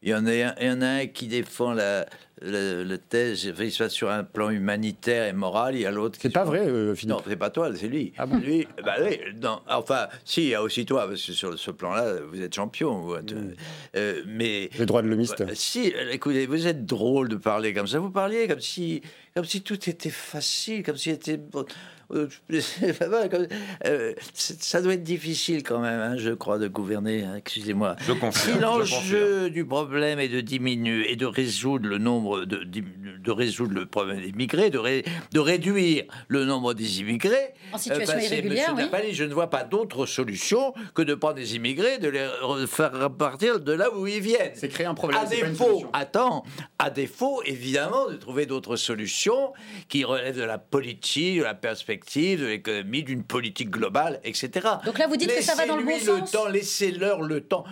Il y en a un, il y en a un qui défend la, la, la thèse, il se passe sur un plan humanitaire et moral, il y a l'autre qui... C'est pas vrai, euh, Philippe. Non, c'est pas toi, c'est lui. Ah bon lui, bah oui, non, enfin, si, il y a aussi toi, parce que sur ce plan-là, vous êtes champion. vous êtes, euh, mais Les droits de l'homiste. euh, Si, euh, écoutez, vous êtes drôle de parler comme ça. Vous parliez comme si, comme si tout était facile, comme si c'était. Euh, euh, ça doit être difficile quand même, hein, je crois, de gouverner. hein, Excusez-moi. Je confirme. Si je l'enjeu du problème est de diminuer et de résoudre le nombre de, de résoudre le problème des immigrés, de, ré- de réduire le nombre des immigrés, En situation euh, irrégulière, oui. Napali, je ne vois pas d'autre solution que de prendre des immigrés, de les re- faire repartir de là où ils viennent. C'est créer un problème. À c'est pas une défaut, attends, à défaut, évidemment, de trouver d'autres solutions qui relèvent de la politique, de la perspective, de l'économie, d'une politique globale, etc. Donc là, vous dites que ça va dans le bon sens. temps, laissez-leur le temps.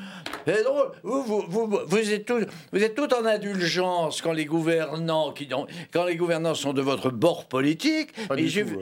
C'est drôle, vous, vous, vous, vous êtes tous, vous êtes tout en indulgence quand les gouvernants, qui, ont- quand les gouvernants sont de votre bord politique, Pas mais, tout,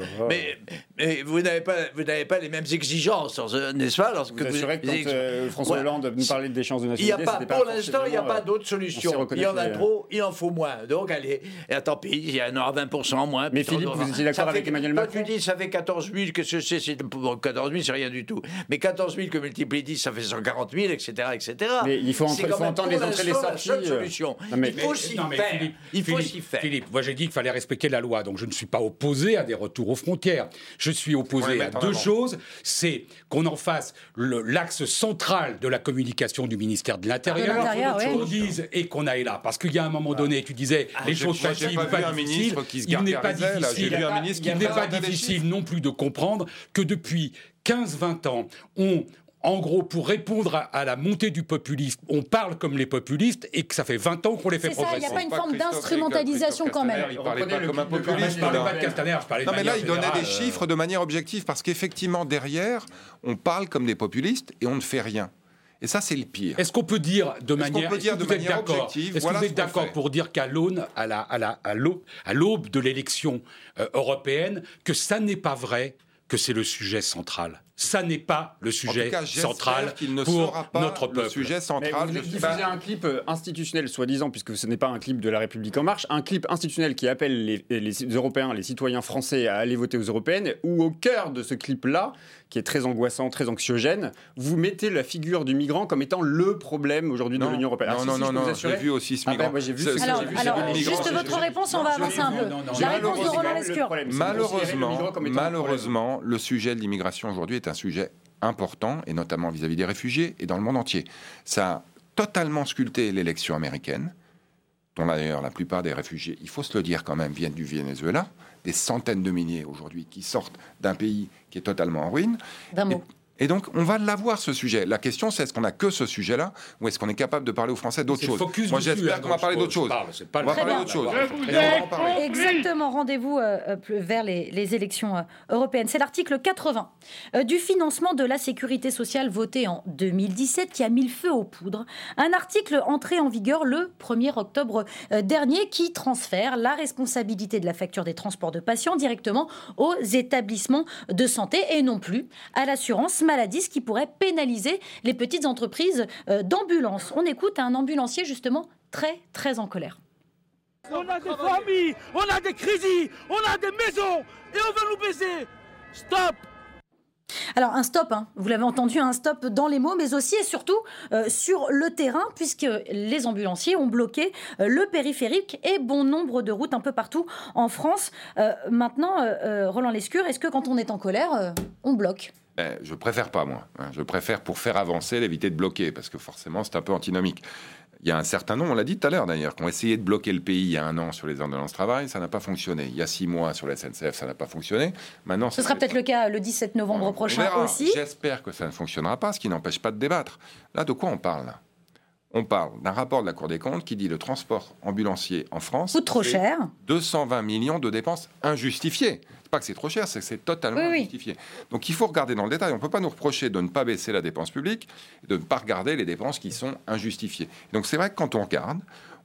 euh, vous n'avez pas, vous n'avez pas les mêmes exigences, n'est-ce pas, lorsque Vous assurez que quand euh, François Ouais. Hollande nous parlait d'échanges de il n'y a nationalité, pas, c'était pas pour l'instant, il n'y a pas euh, d'autre solution. Il y en a les- trop, il en faut moins. Donc, allez, et tant pis, il y en aura 20% en moins. Mais Philippe, vous étiez d'accord avec Emmanuel Macron tu dis, ça fait 14 000, qu'est-ce que c'est c'est- bon, 14 000, c'est rien du tout. Mais 14 000 que multiplie 10, ça fait 140 000, etc. etc. Mais il faut C'est entendre- quand faut entendre les entrées et les l'instant la sorties, seule euh. solution. Non, mais- il faut s'y faire. Philippe, il faut Philippe, s'y faire. Philippe, moi j'ai dit qu'il fallait respecter la loi, donc je ne suis pas opposé à des retours aux frontières. Je suis opposé les à deux avant. choses. C'est qu'on en fasse le- l'axe central de la communication du ministère de l'Intérieur, ouais. qu'on dise et qu'on aille là. Parce qu'il y a un moment donné, tu disais les j'ai- choses faciles pas difficiles. Il n'est pas difficile. Il n'est pas des difficile non plus de comprendre que depuis 15-20 ans, on en gros, pour répondre à, à la montée du populisme, on parle comme les populistes et que ça fait 20 ans qu'on les fait C'est ça, il progresser. n'y a pas une Pas forme d'instrumentalisation quand même. Il parlait pas le comme un populiste. Je parlais pas de Castaner, je parlais de Non, mais là, il donnait des générale, chiffres de manière objective parce qu'effectivement, derrière, on parle comme des populistes et on ne fait rien. Et ça, c'est le pire. Est-ce qu'on peut dire de manière, dire de objective, Est-ce voilà que vous êtes d'accord pour dire qu'à l'aune, à la, à la, à l'aube, à l'aube de l'élection euh, européenne, que ça n'est pas vrai que c'est le sujet central? Ça n'est pas le En sujet tout cas, j'espère central qu'il ne pour sera pas notre le peuple. sujet Mais central. vous avez suis diffusé pas- un clip euh, institutionnel, soi-disant, puisque ce n'est pas un clip de La République En Marche, un clip institutionnel qui appelle les, les Européens, les citoyens français à aller voter aux européennes, où au cœur de ce clip-là, qui est très angoissant, très anxiogène, vous mettez la figure du migrant comme étant le problème aujourd'hui de Non. l'Union européenne. Non, Alors, non, si, si, non, vous non, j'ai vu aussi ce Ah ben, migrant. moi, j'ai vu C'est- ce- c'est- Alors, j'ai vu alors, ce migrant. juste votre réponse, on va avancer un peu. non, non, La non, réponse de non, Roland non, Lescure. le Malheureusement, malheureusement, le sujet de l'immigration aujourd'hui est un sujet important, et notamment vis-à-vis des réfugiés et dans le monde entier. Ça a totalement sculpté l'élection américaine, dont d'ailleurs la plupart des réfugiés, il faut se le dire quand même, viennent du Venezuela, des centaines de milliers aujourd'hui qui sortent d'un pays qui est totalement en ruine. D'un mot. Et donc, on va l'avoir, ce sujet. La question, c'est est-ce qu'on a que ce sujet-là ou est-ce qu'on est capable de parler aux Français d'autres choses Moi, j'espère qu'on va parler d'autres choses. On va parler d'autres choses. Exactement, rendez-vous euh, euh, vers les, les élections euh, européennes. C'est l'article 80 euh, du financement de la sécurité sociale voté en 2017 qui a mis le feu aux poudres. Un article entré en vigueur le 1er octobre dernier qui transfère la responsabilité de la facture des transports de patients directement aux établissements de santé et non plus à l'assurance ce qui pourrait pénaliser les petites entreprises euh, d'ambulance. On écoute un ambulancier justement très très en colère. On a des familles, on a des crédits, on a des maisons et on veut nous baiser. Stop Alors un stop, hein. vous l'avez entendu, un stop dans les mots, mais aussi et surtout euh, sur le terrain, puisque les ambulanciers ont bloqué euh, le périphérique et bon nombre de routes un peu partout en France. Euh, maintenant, Roland Lescure, est-ce que quand on est en colère, on bloque? Je préfère pas, moi. hein. Je préfère pour faire avancer, l'éviter de bloquer, parce que forcément, c'est un peu antinomique. Il y a un certain nombre, on l'a dit tout à l'heure d'ailleurs, qui ont essayé de bloquer le pays il y a un an sur les ordonnances travail, ça n'a pas fonctionné. Il y a six mois sur la SNCF, ça n'a pas fonctionné. Maintenant, Ce sera peut-être le cas le 17 novembre on prochain verra. aussi. J'espère que ça ne fonctionnera pas, ce qui n'empêche pas de débattre. Là, de quoi on parle là? On parle d'un rapport de la Cour des comptes qui dit le transport ambulancier en France Coûte trop cher. 220 millions de dépenses injustifiées. Pas que c'est trop cher, c'est que c'est totalement Oui, oui. injustifié. Donc il faut regarder dans le détail. On ne peut pas nous reprocher de ne pas baisser la dépense publique, de ne pas regarder les dépenses qui sont injustifiées. Donc c'est vrai que quand on regarde,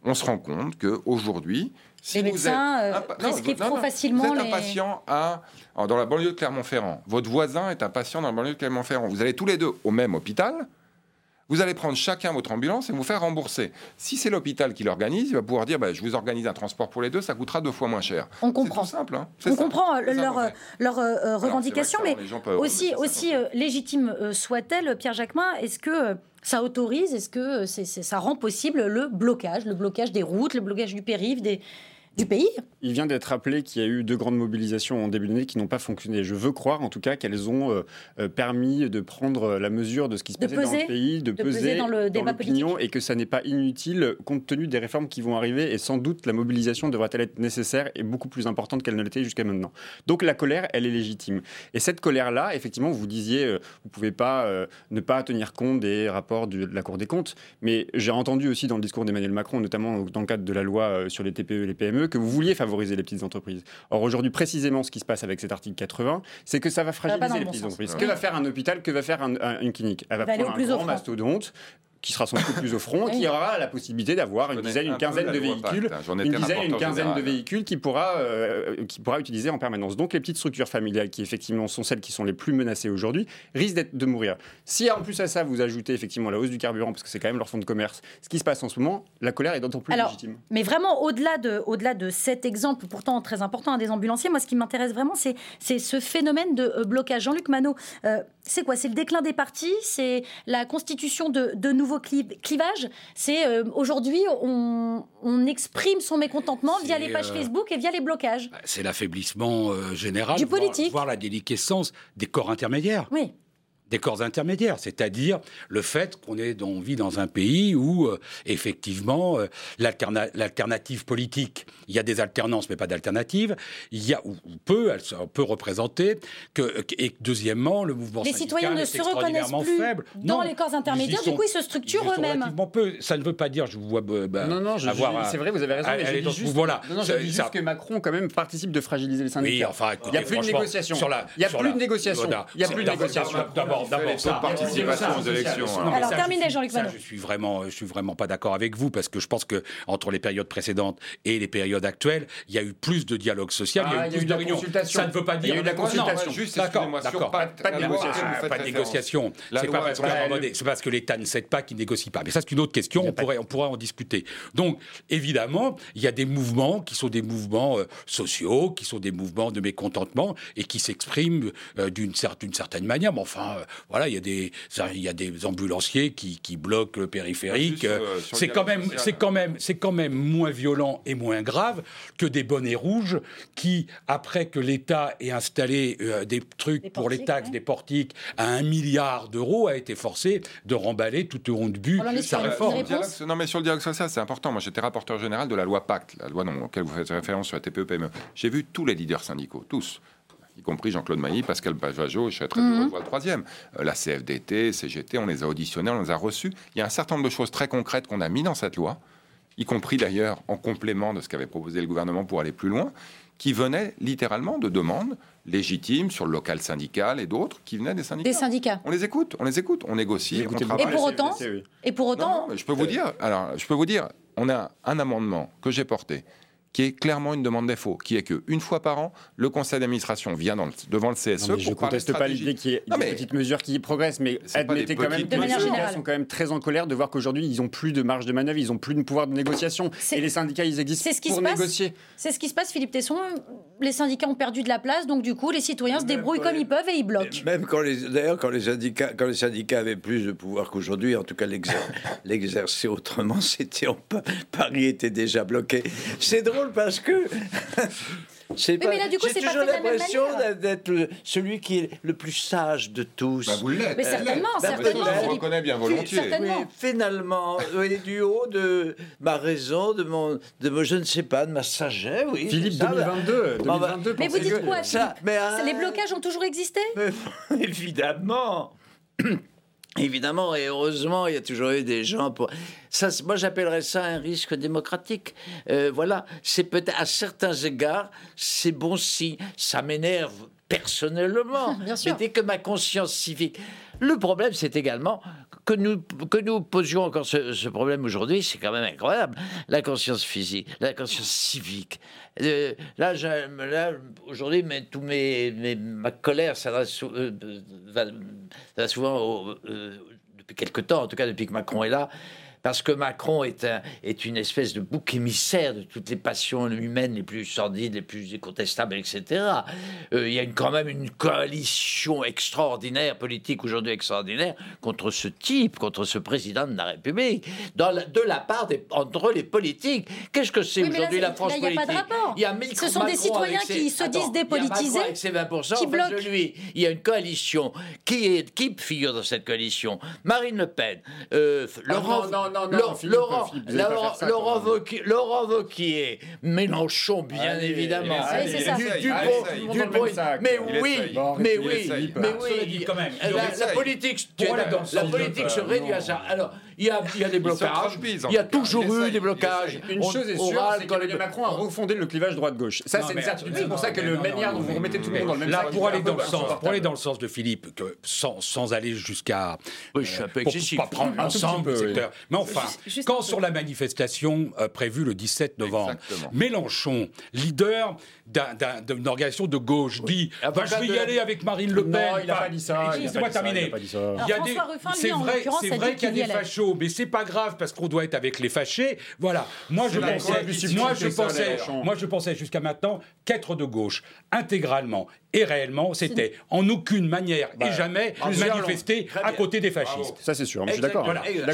on se rend compte qu'aujourd'hui, si Les vous médecins, êtes euh, prescrivent non, trop non, facilement Vous êtes les- un patient à, alors, dans la banlieue de Clermont-Ferrand. Votre voisin est un patient dans la banlieue de Clermont-Ferrand. Vous allez tous les deux au même hôpital. Vous allez prendre chacun votre ambulance et vous faire rembourser. Si c'est l'hôpital qui l'organise, il va pouvoir dire bah, je vous organise un transport pour les deux, ça coûtera deux fois moins cher. On comprend. Tout simple. hein. On comprend euh, leur, qu'on euh, leur euh, revendication, mais peuvent- aussi, mais aussi euh, légitime soit-elle, Pierre Jacquemin, est-ce que ça autorise, est-ce que ça rend possible le blocage, le blocage des routes, le blocage du périph', des, du pays Il vient d'être rappelé qu'il y a eu deux grandes mobilisations en début d'année qui n'ont pas fonctionné. Je veux croire, en tout cas, qu'elles ont euh, euh, permis de prendre la mesure de ce qui se De passait dans peser, le pays, de, de peser dans le débat l'opinion, et que ça n'est pas inutile compte tenu des réformes qui vont arriver. Et sans doute, la mobilisation devrait-elle être nécessaire et beaucoup plus importante qu'elle ne l'était jusqu'à maintenant. Donc la colère, elle est légitime. Et cette colère-là, effectivement, vous disiez, euh, vous pouvez pas euh, ne pas tenir compte des rapports du- de la Cour des comptes. Mais j'ai entendu aussi dans le discours d'Emmanuel Macron, notamment dans le cadre de la loi euh, sur les TPE et les PME, que vous vouliez favoriser les petites entreprises. Or aujourd'hui, précisément, ce qui se passe avec cet article 80, c'est que ça va va pas fragiliser les bon petites sens. entreprises. Que va faire un hôpital Que va faire un- un- une clinique? Elle va Va prendre un grand mastodonte qui sera sans doute plus au front, qui aura la possibilité d'avoir une dizaine, un une quinzaine de véhicules, une dizaine, une quinzaine de véhicules qui pourra, euh, qui pourra utiliser en permanence. Donc les petites structures familiales, qui effectivement sont celles qui sont les plus menacées aujourd'hui, risquent d'être de mourir. Si en plus à ça vous ajoutez effectivement la hausse du carburant, parce que c'est quand même leur fonds de commerce, ce qui se passe en ce moment, la colère est d'autant plus Alors, légitime. Mais vraiment, au-delà de, au-delà de cet exemple, pourtant très important, hein, des ambulanciers, moi, ce qui m'intéresse vraiment, c'est, c'est ce phénomène de euh, blocage. Jean-Luc Manot, euh, c'est quoi? C'est le déclin des partis? C'est la constitution de, de nouveaux cli- clivages C'est euh, aujourd'hui, on, on exprime son mécontentement via les pages euh, Facebook et via les blocages. C'est l'affaiblissement euh, général, Du voire- politique. voire la déliquescence des corps intermédiaires. Oui. Des corps intermédiaires, c'est-à-dire le fait qu'on est, on vit dans un pays où euh, effectivement euh, l'alterna- l'alternative politique, il y a des alternances mais pas d'alternative, il y a ou, ou peu, elle se- peut représenter que et deuxièmement le mouvement Les syndical citoyens ne est se reconnaissent plus faible. dans Non, les corps y intermédiaires, du coup, ils se structurent ils y eux-mêmes. peu. Ça ne veut pas dire, je vous vois. euh, bah, Non, non, je- avoir je- c'est vrai, vous avez raison. mais aller je dis juste, mouvement-là. non, non, je Ça- dis ça- juste que Macron, quand même, participe de fragiliser les syndicats. Oui, enfin, il n'y a écoutez, plus de négociation. sur la- Il n'y a plus de négociation. Voilà. Il n'y a Sur plus de négociation. D'abord, d'abord, taux de participation aux élections, hein. Alors, ça, terminez, je- Jean-Luc ça, Manon. Je suis vraiment, je suis vraiment pas d'accord avec vous parce que je pense que entre les périodes précédentes et les périodes actuelles, il y a eu plus de dialogue social, il y a eu plus de réunions. Ça ne veut pas Il y dire. a eu de la consultation. Juste, D'accord, Pas de négociation. Pas de négociation. C'est pas parce que l'État ne cède pas qu'il négocie pas. Mais ça, c'est une autre question. On pourrait, on pourrait en discuter. Donc, évidemment, il y a des mouvements qui sont des mouvements euh, sociaux, qui sont des mouvements de mécontentement et qui s'expriment euh, d'une certaine manière. Mais enfin, euh, voilà, il y a des, il y a des ambulanciers qui, qui bloquent le périphérique. Juste, euh, le c'est quand même, c'est quand même, c'est quand même moins violent et moins grave que des bonnets rouges qui, après que l'État ait installé euh, des trucs pour les taxes, des portiques à un milliard d'euros, a été forcé de remballer tout au rond de but sa réforme. Dialogue- non, mais sur le dialogue social, c'est important. Moi, j'étais rapporteur général de la loi Pacte, la loi dont, auquel vous faites référence sur la TPE-PME. J'ai vu tous les leaders syndicaux, tous y compris Jean-Claude Mailly, Pascal Bavageau, je serais très heureux de voir le troisième. Euh, la CFDT, CGT, on les a auditionnés, on les a reçus. Il y a un certain nombre de choses très concrètes qu'on a mis dans cette loi, y compris d'ailleurs en complément de ce qu'avait proposé le gouvernement pour aller plus loin, qui venaient littéralement de demandes légitimes sur le local syndical et d'autres qui venaient des syndicats. Des syndicats. On les écoute, on les écoute, on négocie, on travaille. Et pour autant, et pour autant, Je peux vous dire, alors, je peux vous dire, on a un amendement que j'ai porté qui est clairement une demande défaut, qui est que une fois par an, le conseil d'administration vient dans le- devant le CSE Non, mais je parler conteste pas l'idée qu'il y ait Non, des petites mesures qui progressent, mais admettez quand même que les syndicats sont quand même très en colère de voir qu'aujourd'hui ils ont plus de marge de manœuvre, ils ont plus de pouvoir de négociation. Et les syndicats ils existent c'est ce qui pour se passe. négocier. C'est ce qui se passe, Philippe Tesson. Les syndicats ont perdu de la place, donc du coup, les citoyens se débrouillent comme ils peuvent et ils bloquent. Même quand les, d'ailleurs, quand les syndicats, quand les syndicats avaient plus de pouvoir qu'aujourd'hui, en tout cas l'exer- l'exercer autrement, c'était Paris était déjà bloqué. C'est drôle parce que. c'est Oui, mais là, du coup, j'ai c'est pas toujours l'impression d'être le- celui qui est le plus sage de tous. Bah, vous l'êtes. Mais certainement, Bah, certainement, Philippe. reconnais bien volontiers. Oui, finalement, oui, du haut de ma raison, de mon, de mon- je ne sais pas, de ma sagesse, oui. Philippe ça, 2022, Bon, bah, 2022 Mais vous dites que- quoi, ça, Philippe? mais, ah, Les blocages ont toujours existé? Mais évidemment. Évidemment, et heureusement, il y a toujours eu des gens pour. Ça, moi, j'appellerais ça un risque démocratique. Euh, voilà, c'est peut-être à certains égards, c'est bon signe. Ça m'énerve personnellement. Bien sûr. Mais dès que ma conscience civique. Le problème, c'est également que nous, que nous posions encore ce, problème aujourd'hui, c'est quand même incroyable. La conscience physique, la conscience civique. Euh, là, là, aujourd'hui, mais, tout mes, mes- ma colère s'adresse euh, souvent au- euh, depuis quelque temps, en tout cas depuis que Macron est là. Parce que Macron est, un, est une espèce de bouc émissaire de toutes les passions humaines les plus sordides, les plus incontestables, etc. Euh, il y a une- quand même une coalition extraordinaire, politique aujourd'hui extraordinaire, contre ce type, contre ce président de la République, dans la- de la part des, entre les politiques. Qu'est-ce que c'est Oui, aujourd'hui la France là, il y a pas de politique? rapport. Il y a Macron- Ce sont des citoyens ses- qui se disent Attends, dépolitisés, avec ses 20%, qui bloquent. lui. Il y a une coalition. Qui, est, qui figure dans cette coalition Marine Le Pen, euh, Laurent, Ah, non, non, non, non, Laurent- Philippe, Laurent- Philippe, Laurent- ça, Laurent. Wauquiez- Laurent Wauquiez, Mélenchon, bien Allez, évidemment. allez, ça. Essaye, Dupont-. Dupont- mais oui, mais oui, mais oui. La, politique, la politique se réduit à non. ça. Alors, il y a, il y a des blocages, il y a toujours Il eu des il blocages. Une On- chose est sûre, c'est qu'Emmanuel Macron a refondé le clivage droite-gauche. Ça, Non, c'est une certitude. C'est pour non, ça que le non, manière non, dont vous remettez tout le monde dans le même sac, pour aller dans le sens, pour aller dans le sens de Philippe, que sans, sans aller jusqu'à Oui, je suis un peu pour excessif. pas prendre l'ensemble du secteur. Mais enfin, quand sur la manifestation euh, prévue le 17 novembre. Mélenchon, leader d'un- d'un- d'une organisation de gauche, dit bah, Je vais y aller avec Marine Le Non, Pen. il a Enfin, pas dit ça, il Laissez-moi pas dit ça, terminer. il a pas dit ça. Il y a Alors, des- François Ruffin, lui, C'est en vrai, l'occurrence, c'est a vrai dit qu'il y a des allait. Mais c'est pas grave parce qu'on doit être avec les fâchés. Voilà. Moi, je pensais, moi, je pensais, moi, je pensais jusqu'à maintenant qu'être de gauche, intégralement et réellement, c'était en aucune manière et jamais plusieurs manifester à côté des fascistes. Ça, c'est sûr. Je suis d'accord. Voilà. Et pas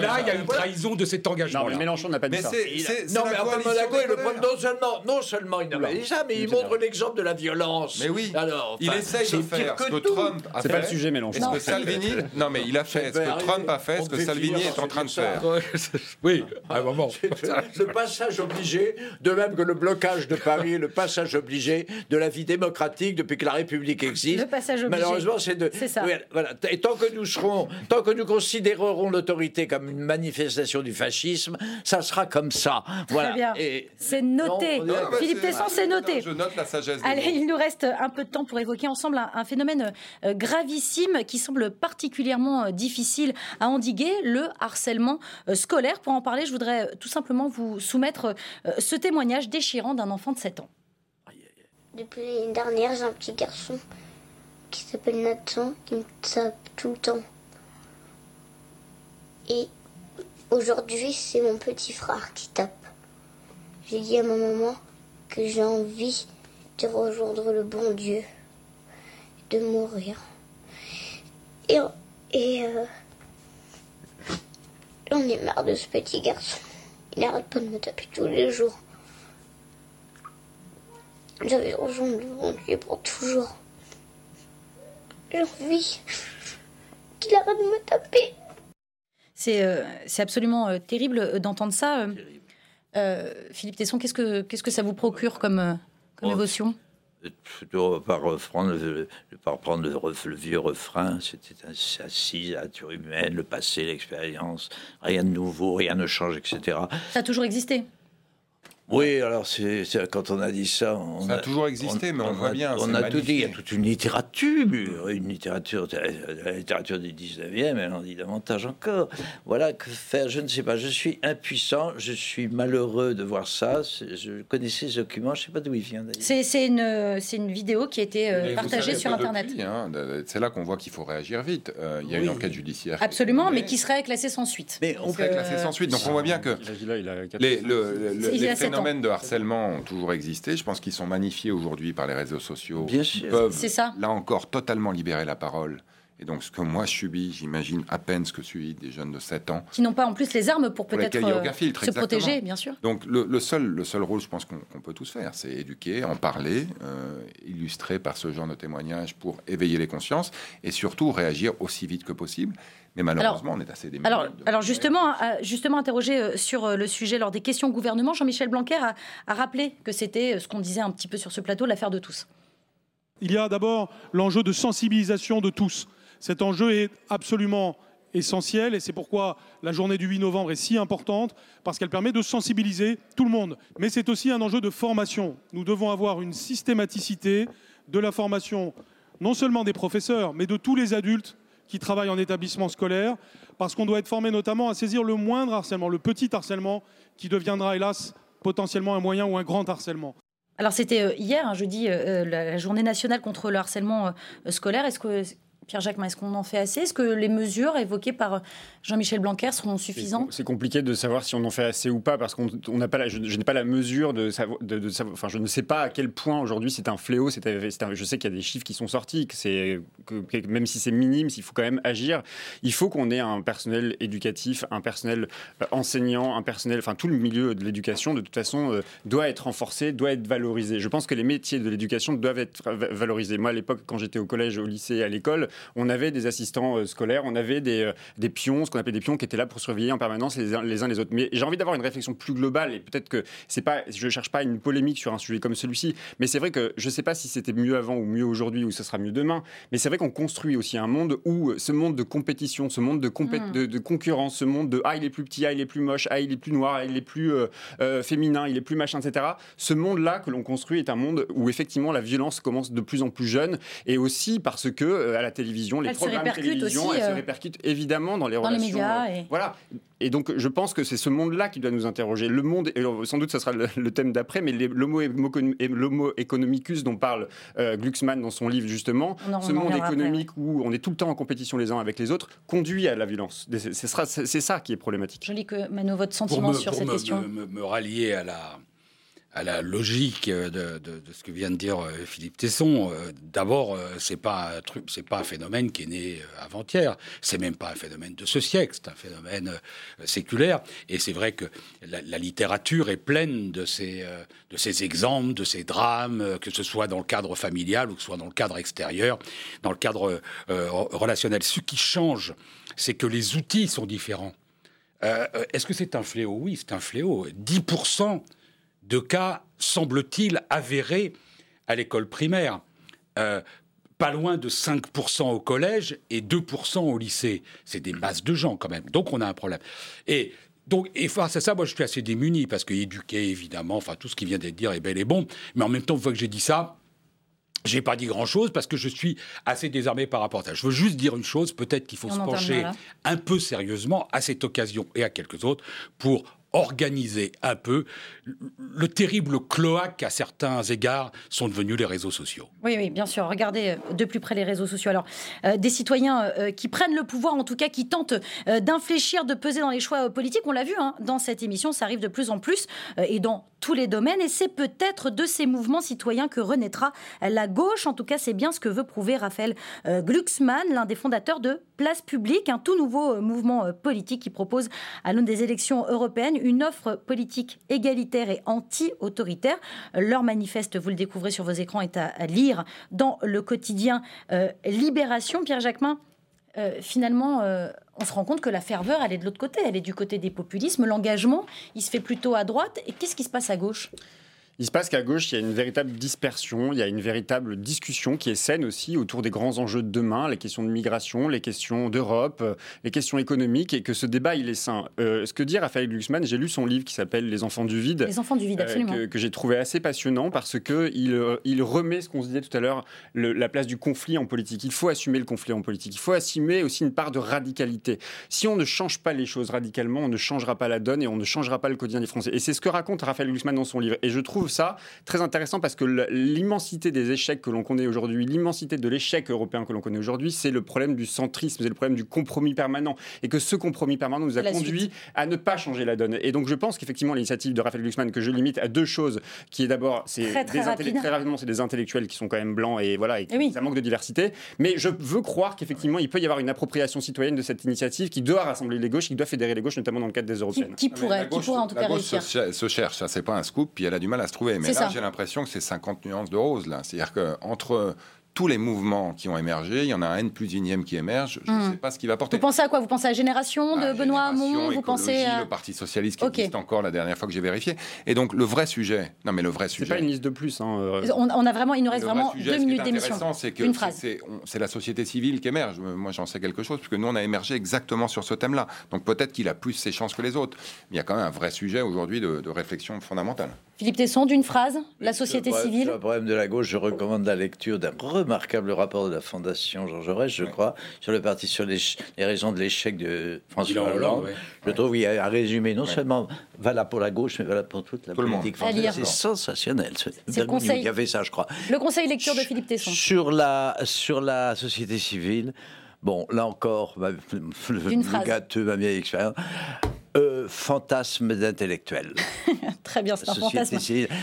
là, il y a une trahison de cet Non, engagement-là. mais Mélenchon n'a pas dit ça. c'est c'est- c'est non, mais enfin, Monaco, il le non seulement, non seulement il n'a pas dit ça, mais il montre l'exemple de la violence. Mais oui, Alors, il essaye c'est de faire ce que. Trump a C'est fait. pas le sujet, Mélenchon. Ce Non. que Salvini, non mais il a fait ce que Trump a fait, ce que Salvini est en train de faire. Oui, à un moment. le passage obligé, de même que le blocage de Paris, le passage obligé de la vie démocratique depuis que la République existe. Le passage obligé. Malheureusement, c'est de. C'est ça. Oui, voilà. Et tant que nous serons, tant que nous considérerons l'autorité comme une manifestation du fascisme, ça sera comme ça. Voilà. Très bien. C'est noté. Non, Philippe Tesson, c'est noté. Je note la sagesse. Allez, il nous reste un peu de temps pour évoquer ensemble un, un phénomène euh, gravissime qui semble particulièrement euh, difficile à endiguer, le harcèlement euh, scolaire. Pour en parler, je voudrais tout simplement vous soumettre ce témoignage déchirant d'un enfant de 7 ans. Depuis l'année dernière, j'ai un petit garçon qui s'appelle Nathan qui me tape tout le temps. Et aujourd'hui, c'est mon petit frère qui tape. J'ai dit à ma maman que j'ai envie de rejoindre le bon Dieu, de mourir. Et, euh, j'en ai marre de ce petit garçon. Il n'arrête pas de me taper tous les jours. J'avais rejoint le bon Dieu pour toujours. J'ai envie qu'il arrête de me taper. C'est euh, c'est absolument euh, terrible euh, d'entendre ça. Euh, Philippe Tesson, qu'est-ce que, qu'est-ce que ça vous procure comme, comme Oh, émotion? Plutôt par reprendre le, par reprendre le, ref- le vieux refrain, c'était à la nature humaine, le passé, l'expérience, rien de nouveau, rien ne change, etc. Ça a toujours existé Oui, alors c'est c'est- quand on a dit ça, on Ça a toujours existé, mais on voit a- bien, On c'est a tout dit. Il y a toute une littérature, une littérature, la littérature du 19e, elle en dit davantage encore. Voilà que faire, je ne sais pas. Je suis impuissant, je suis malheureux de voir ça. C'est- Je connaissais ce document, je ne sais pas d'où il vient d'ailleurs. C'est c'est une, euh, c'est une vidéo qui a été euh, partagée savez sur Internet. depuis, hein, c'est là qu'on voit qu'il faut réagir vite. Euh, il y a une enquête judiciaire. Absolument, mais qui serait classée sans suite. Mais Donc, serait classé euh, sans suite. Donc on voit bien que Il a- il a quatre- les, le- le- C'est- il les a. phénomènes de harcèlement ont toujours existé. Je pense qu'ils sont magnifiés aujourd'hui par les réseaux sociaux. Bien Ils sûr. peuvent, C'est ça. là encore, totalement libérer la parole. Et donc, ce que moi je subis, j'imagine à peine ce que subissent des jeunes de 7 ans. Qui n'ont pas en plus les armes pour Pour peut-être euh, se exactement. protéger, bien sûr. Donc le, le seul, le seul rôle, je pense qu'on qu'on peut tous faire, c'est éduquer, en parler, euh, illustrer par ce genre de témoignages pour éveiller les consciences et surtout réagir aussi vite que possible. Mais malheureusement, on est assez démunis. Alors, de- alors justement, euh, justement interrogé euh, sur euh, le sujet lors des questions au gouvernement, Jean-Michel Blanquer a, a rappelé que c'était ce qu'on disait un petit peu sur ce plateau, l'affaire de tous. Il y a d'abord l'enjeu de sensibilisation de tous. Cet enjeu est absolument essentiel et c'est pourquoi la journée du 8 novembre est si importante, parce qu'elle permet de sensibiliser tout le monde. Mais c'est aussi un enjeu de formation. Nous devons avoir une systématicité de la formation, non seulement des professeurs, mais de tous les adultes qui travaillent en établissement scolaire, parce qu'on doit être formé notamment à saisir le moindre harcèlement, le petit harcèlement, qui deviendra hélas potentiellement un moyen ou un grand harcèlement. Alors c'était euh, hier, un jeudi, euh, la, la journée nationale contre le harcèlement euh, scolaire. Est-ce que Pierre-Jacques, est-ce qu'on en fait assez? Est-ce que les mesures évoquées par euh, Jean-Michel Blanquer seront suffisantes? C'est compliqué de savoir si on en fait assez ou pas parce qu'on on n'a pas la, je, je n'ai pas la mesure de savoir, de, de savoir- enfin je ne sais pas à quel point aujourd'hui c'est un fléau. c'est je sais qu'il y a des chiffres qui sont sortis, que c'est que, que même si c'est minime, s'il faut quand même agir, il faut qu'on ait un personnel éducatif, un personnel euh, enseignant, un personnel, enfin tout le milieu de l'éducation de toute façon euh, doit être renforcé, doit être valorisé. Je pense que les métiers de l'éducation doivent être va- valorisés. Moi à l'époque quand j'étais au collège, au lycée, à l'école, on avait des assistants euh, scolaires, on avait des, euh, des pions, ce qu'on appelait des pions, qui étaient là pour surveiller en permanence les uns les, uns les autres. Mais j'ai envie d'avoir une réflexion plus globale et peut-être que c'est pas, je cherche pas une polémique sur un sujet comme celui-ci, mais c'est vrai que je sais pas si c'était mieux avant ou mieux aujourd'hui ou ce sera mieux demain, mais c'est vrai qu'on construit aussi un monde où euh, ce monde de compétition, ce monde de, compé- Mm. de, de concurrence, ce monde de ah il est plus petit, ah il est plus moche, ah il est plus noir, ah il est plus euh, euh, féminin, il est plus machin, etc. Ce monde-là que l'on construit est un monde où effectivement la violence commence de plus en plus jeune et aussi parce que euh, à la télévision, les Elle se programmes répercute télévision, aussi, elle se euh, répercute évidemment dans les dans les médias euh, et- Voilà. Et donc, je pense que c'est ce monde-là qui doit nous interroger. Le monde, et sans doute, ça sera le, le thème d'après, mais l'homo economicus dont parle euh, Glucksmann dans son livre, justement, ce monde après, économique où on est tout le temps en compétition les uns avec les autres, conduit à la violence. C'est ce sera- c'est- c'est ça qui est problématique. Je lis que Mano, votre pour sentiment me, sur pour cette me- question. me- me- me rallier à la, à la logique de, de- ce que vient de dire euh, Philippe Tesson, euh, d'abord, euh, c'est pas c'est pas un phénomène qui est né euh, avant-hier. C'est même pas un phénomène de ce siècle. C'est un phénomène euh, séculaire. Et c'est vrai que la, littérature est pleine de ces, euh, exemples, de ces drames, euh, que ce soit dans le cadre familial ou que ce soit dans le cadre extérieur, dans le cadre euh, relationnel. Ce qui change, c'est que les outils sont différents. Euh, euh, Est-ce que c'est un fléau? Oui, c'est un fléau. 10% de cas, semble-t-il, avérés à l'école primaire. Euh, pas loin de 5% au collège et 2% au lycée. C'est des masses de gens quand même. Donc on a un problème. Et donc, et face à ça, moi, je suis assez démuni parce que éduquer, évidemment, enfin, tout ce qui vient d'être dit est bel et bon. Mais en même temps, une fois que j'ai dit ça, j'ai pas dit grand-chose parce que je suis assez désarmé par rapport à ça. Je veux juste dire une chose, peut-être qu'il faut se pencher un peu sérieusement à cette occasion et à quelques autres pour organiser un peu le terrible cloaque à certains égards sont devenus les réseaux sociaux. Oui, oui, bien sûr. Regardez euh, de plus près les réseaux sociaux. Alors, euh, des citoyens euh, qui prennent le pouvoir, en tout cas qui tentent d'infléchir, de peser dans les choix politiques, on l'a vu hein, dans cette émission, ça arrive de plus en plus et dans tous les domaines. Et c'est peut-être de ces mouvements citoyens que renaîtra la gauche. En tout cas, c'est bien ce que veut prouver Raphaël Glucksmann, l'un des fondateurs de Place Publique, un tout nouveau mouvement politique qui propose à l'une des élections européennes une offre politique égalitaire et anti-autoritaire. Leur manifeste, vous le découvrez sur vos écrans, est à, lire dans le quotidien euh, Libération. Pierre Jacquemin, euh, finalement, euh, on se rend compte que la ferveur, elle est de l'autre côté, elle est du côté des populismes. L'engagement, il se fait plutôt à droite. Et qu'est-ce qui se passe à gauche? Il se passe qu'à gauche, il y a une véritable dispersion, il y a une véritable discussion qui est saine aussi autour des grands enjeux de demain, les questions de migration, les questions d'Europe, euh, les questions économiques, et que ce débat, il est sain. Euh, ce que dit Raphaël Glucksmann, j'ai lu son livre qui s'appelle Les enfants du vide. Les enfants du vide, euh, absolument. que, j'ai trouvé assez passionnant parce que il, il remet ce qu'on se disait tout à l'heure, la place du conflit en politique. Il faut assumer le conflit en politique. Il faut assumer aussi une part de radicalité. Si on ne change pas les choses radicalement, on ne changera pas la donne et on ne changera pas le quotidien des Français. Et c'est ce que raconte Raphaël Glucksmann dans son livre. Et je trouve ça très intéressant parce que l'immensité des échecs que l'on connaît aujourd'hui, l'immensité de l'échec européen que l'on connaît aujourd'hui, c'est le problème du centrisme, c'est le problème du compromis permanent. Et que ce compromis permanent nous a conduit à ne pas changer la donne. Et donc je pense qu'effectivement l'initiative de Raphaël Glucksmann, que je limite à deux choses, qui est d'abord, c'est très, très, rapidement, c'est des intellectuels qui sont quand même blancs et voilà, et, eh ça manque de diversité. Mais je veux croire qu'effectivement il peut y avoir une appropriation citoyenne de cette initiative qui doit rassembler les gauches, qui doit fédérer les gauches, notamment dans le cadre des européennes. Qui, pourrait, qui pourrait en tout cas réussir. Se, se cherche, ça c'est pas un scoop, puis elle a du mal à se trouver. Mais là, j'ai l'impression que c'est 50 nuances de rose, là. C'est-à-dire qu'entre tous les mouvements qui ont émergé, il y en a un N plus unième qui émerge. Je ne hmm. sais pas ce qu'il va porter. Vous pensez à quoi? Vous pensez à Génération de Benoît Hamon? Vous pensez à... le Parti socialiste qui existe encore la dernière fois que j'ai vérifié. Et donc le vrai sujet, non mais le vrai sujet. C'est pas une liste de plus. Hein, euh. on, a vraiment, il nous reste vraiment deux minutes d'émission. C'est que c'est la société civile qui émerge. Moi j'en sais quelque chose puisque nous on a émergé exactement sur ce thème-là. Donc peut-être qu'il a plus ses chances que les autres. Mais il y a quand même un vrai sujet aujourd'hui de, de réflexion fondamentale. Philippe Tesson, d'une phrase, la société civile. Sur le problème de la gauche, je recommande la lecture d'un remarquable rapport de la Fondation Georges Jaurès, je crois, sur le parti sur les, raisons de l'échec de François Hollande. Je trouve qu'il y a un résumé non seulement valable pour la gauche, mais valable pour toute la politique française. C'est sensationnel. C'est le conseil. Il y avait ça, je crois. Le conseil lecture de Philippe Tesson. Sur la, sur la société civile, bon, là encore, le gâteux, ma vieille expérience. Euh, fantasme d'intellectuel. Très bien, c'est un fantasme.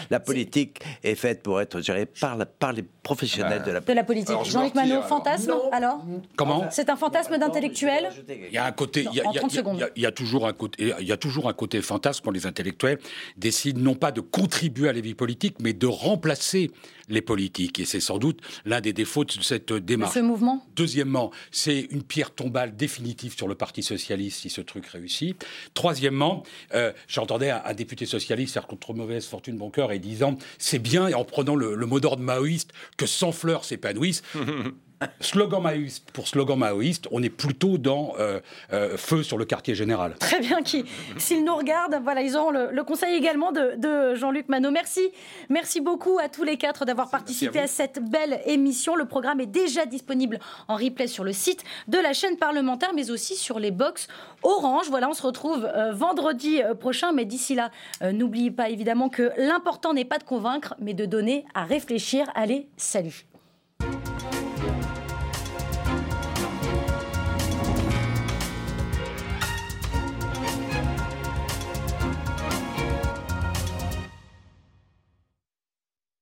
la politique est faite pour être gérée par, par les professionnels de la, de la politique. Jean-Luc Manot, fantasme alors Comment C'est un fantasme d'intellectuel Il y a un côté, il y, a toujours un côté, il y a toujours un côté fantasme quand les intellectuels décident non pas de contribuer à la vie politique, mais de remplacer les politiques. Et c'est sans doute l'un des défauts de cette démarche. ce mouvement? Deuxièmement, c'est une pierre tombale définitive sur le Parti socialiste si ce truc réussit. Troisièmement, euh, j'entendais un, député socialiste faire contre mauvaise fortune bon cœur et disant c'est bien, et en prenant le, le mot d'ordre maoïste, que sans fleurs s'épanouissent. slogan maoïste pour slogan maoïste, on est plutôt dans euh, euh, feu sur le quartier général. Très bien, qui, s'ils nous regardent, voilà, ils auront le, conseil également de, Jean-Luc Manot. Merci, merci beaucoup à tous les quatre d'avoir participé à, cette belle émission. Le programme est déjà disponible en replay sur le site de la chaîne parlementaire, mais aussi sur les box Orange. Voilà, on se retrouve euh, vendredi prochain, mais d'ici là, n'oubliez pas évidemment que l'important n'est pas de convaincre, mais de donner à réfléchir. Allez, salut.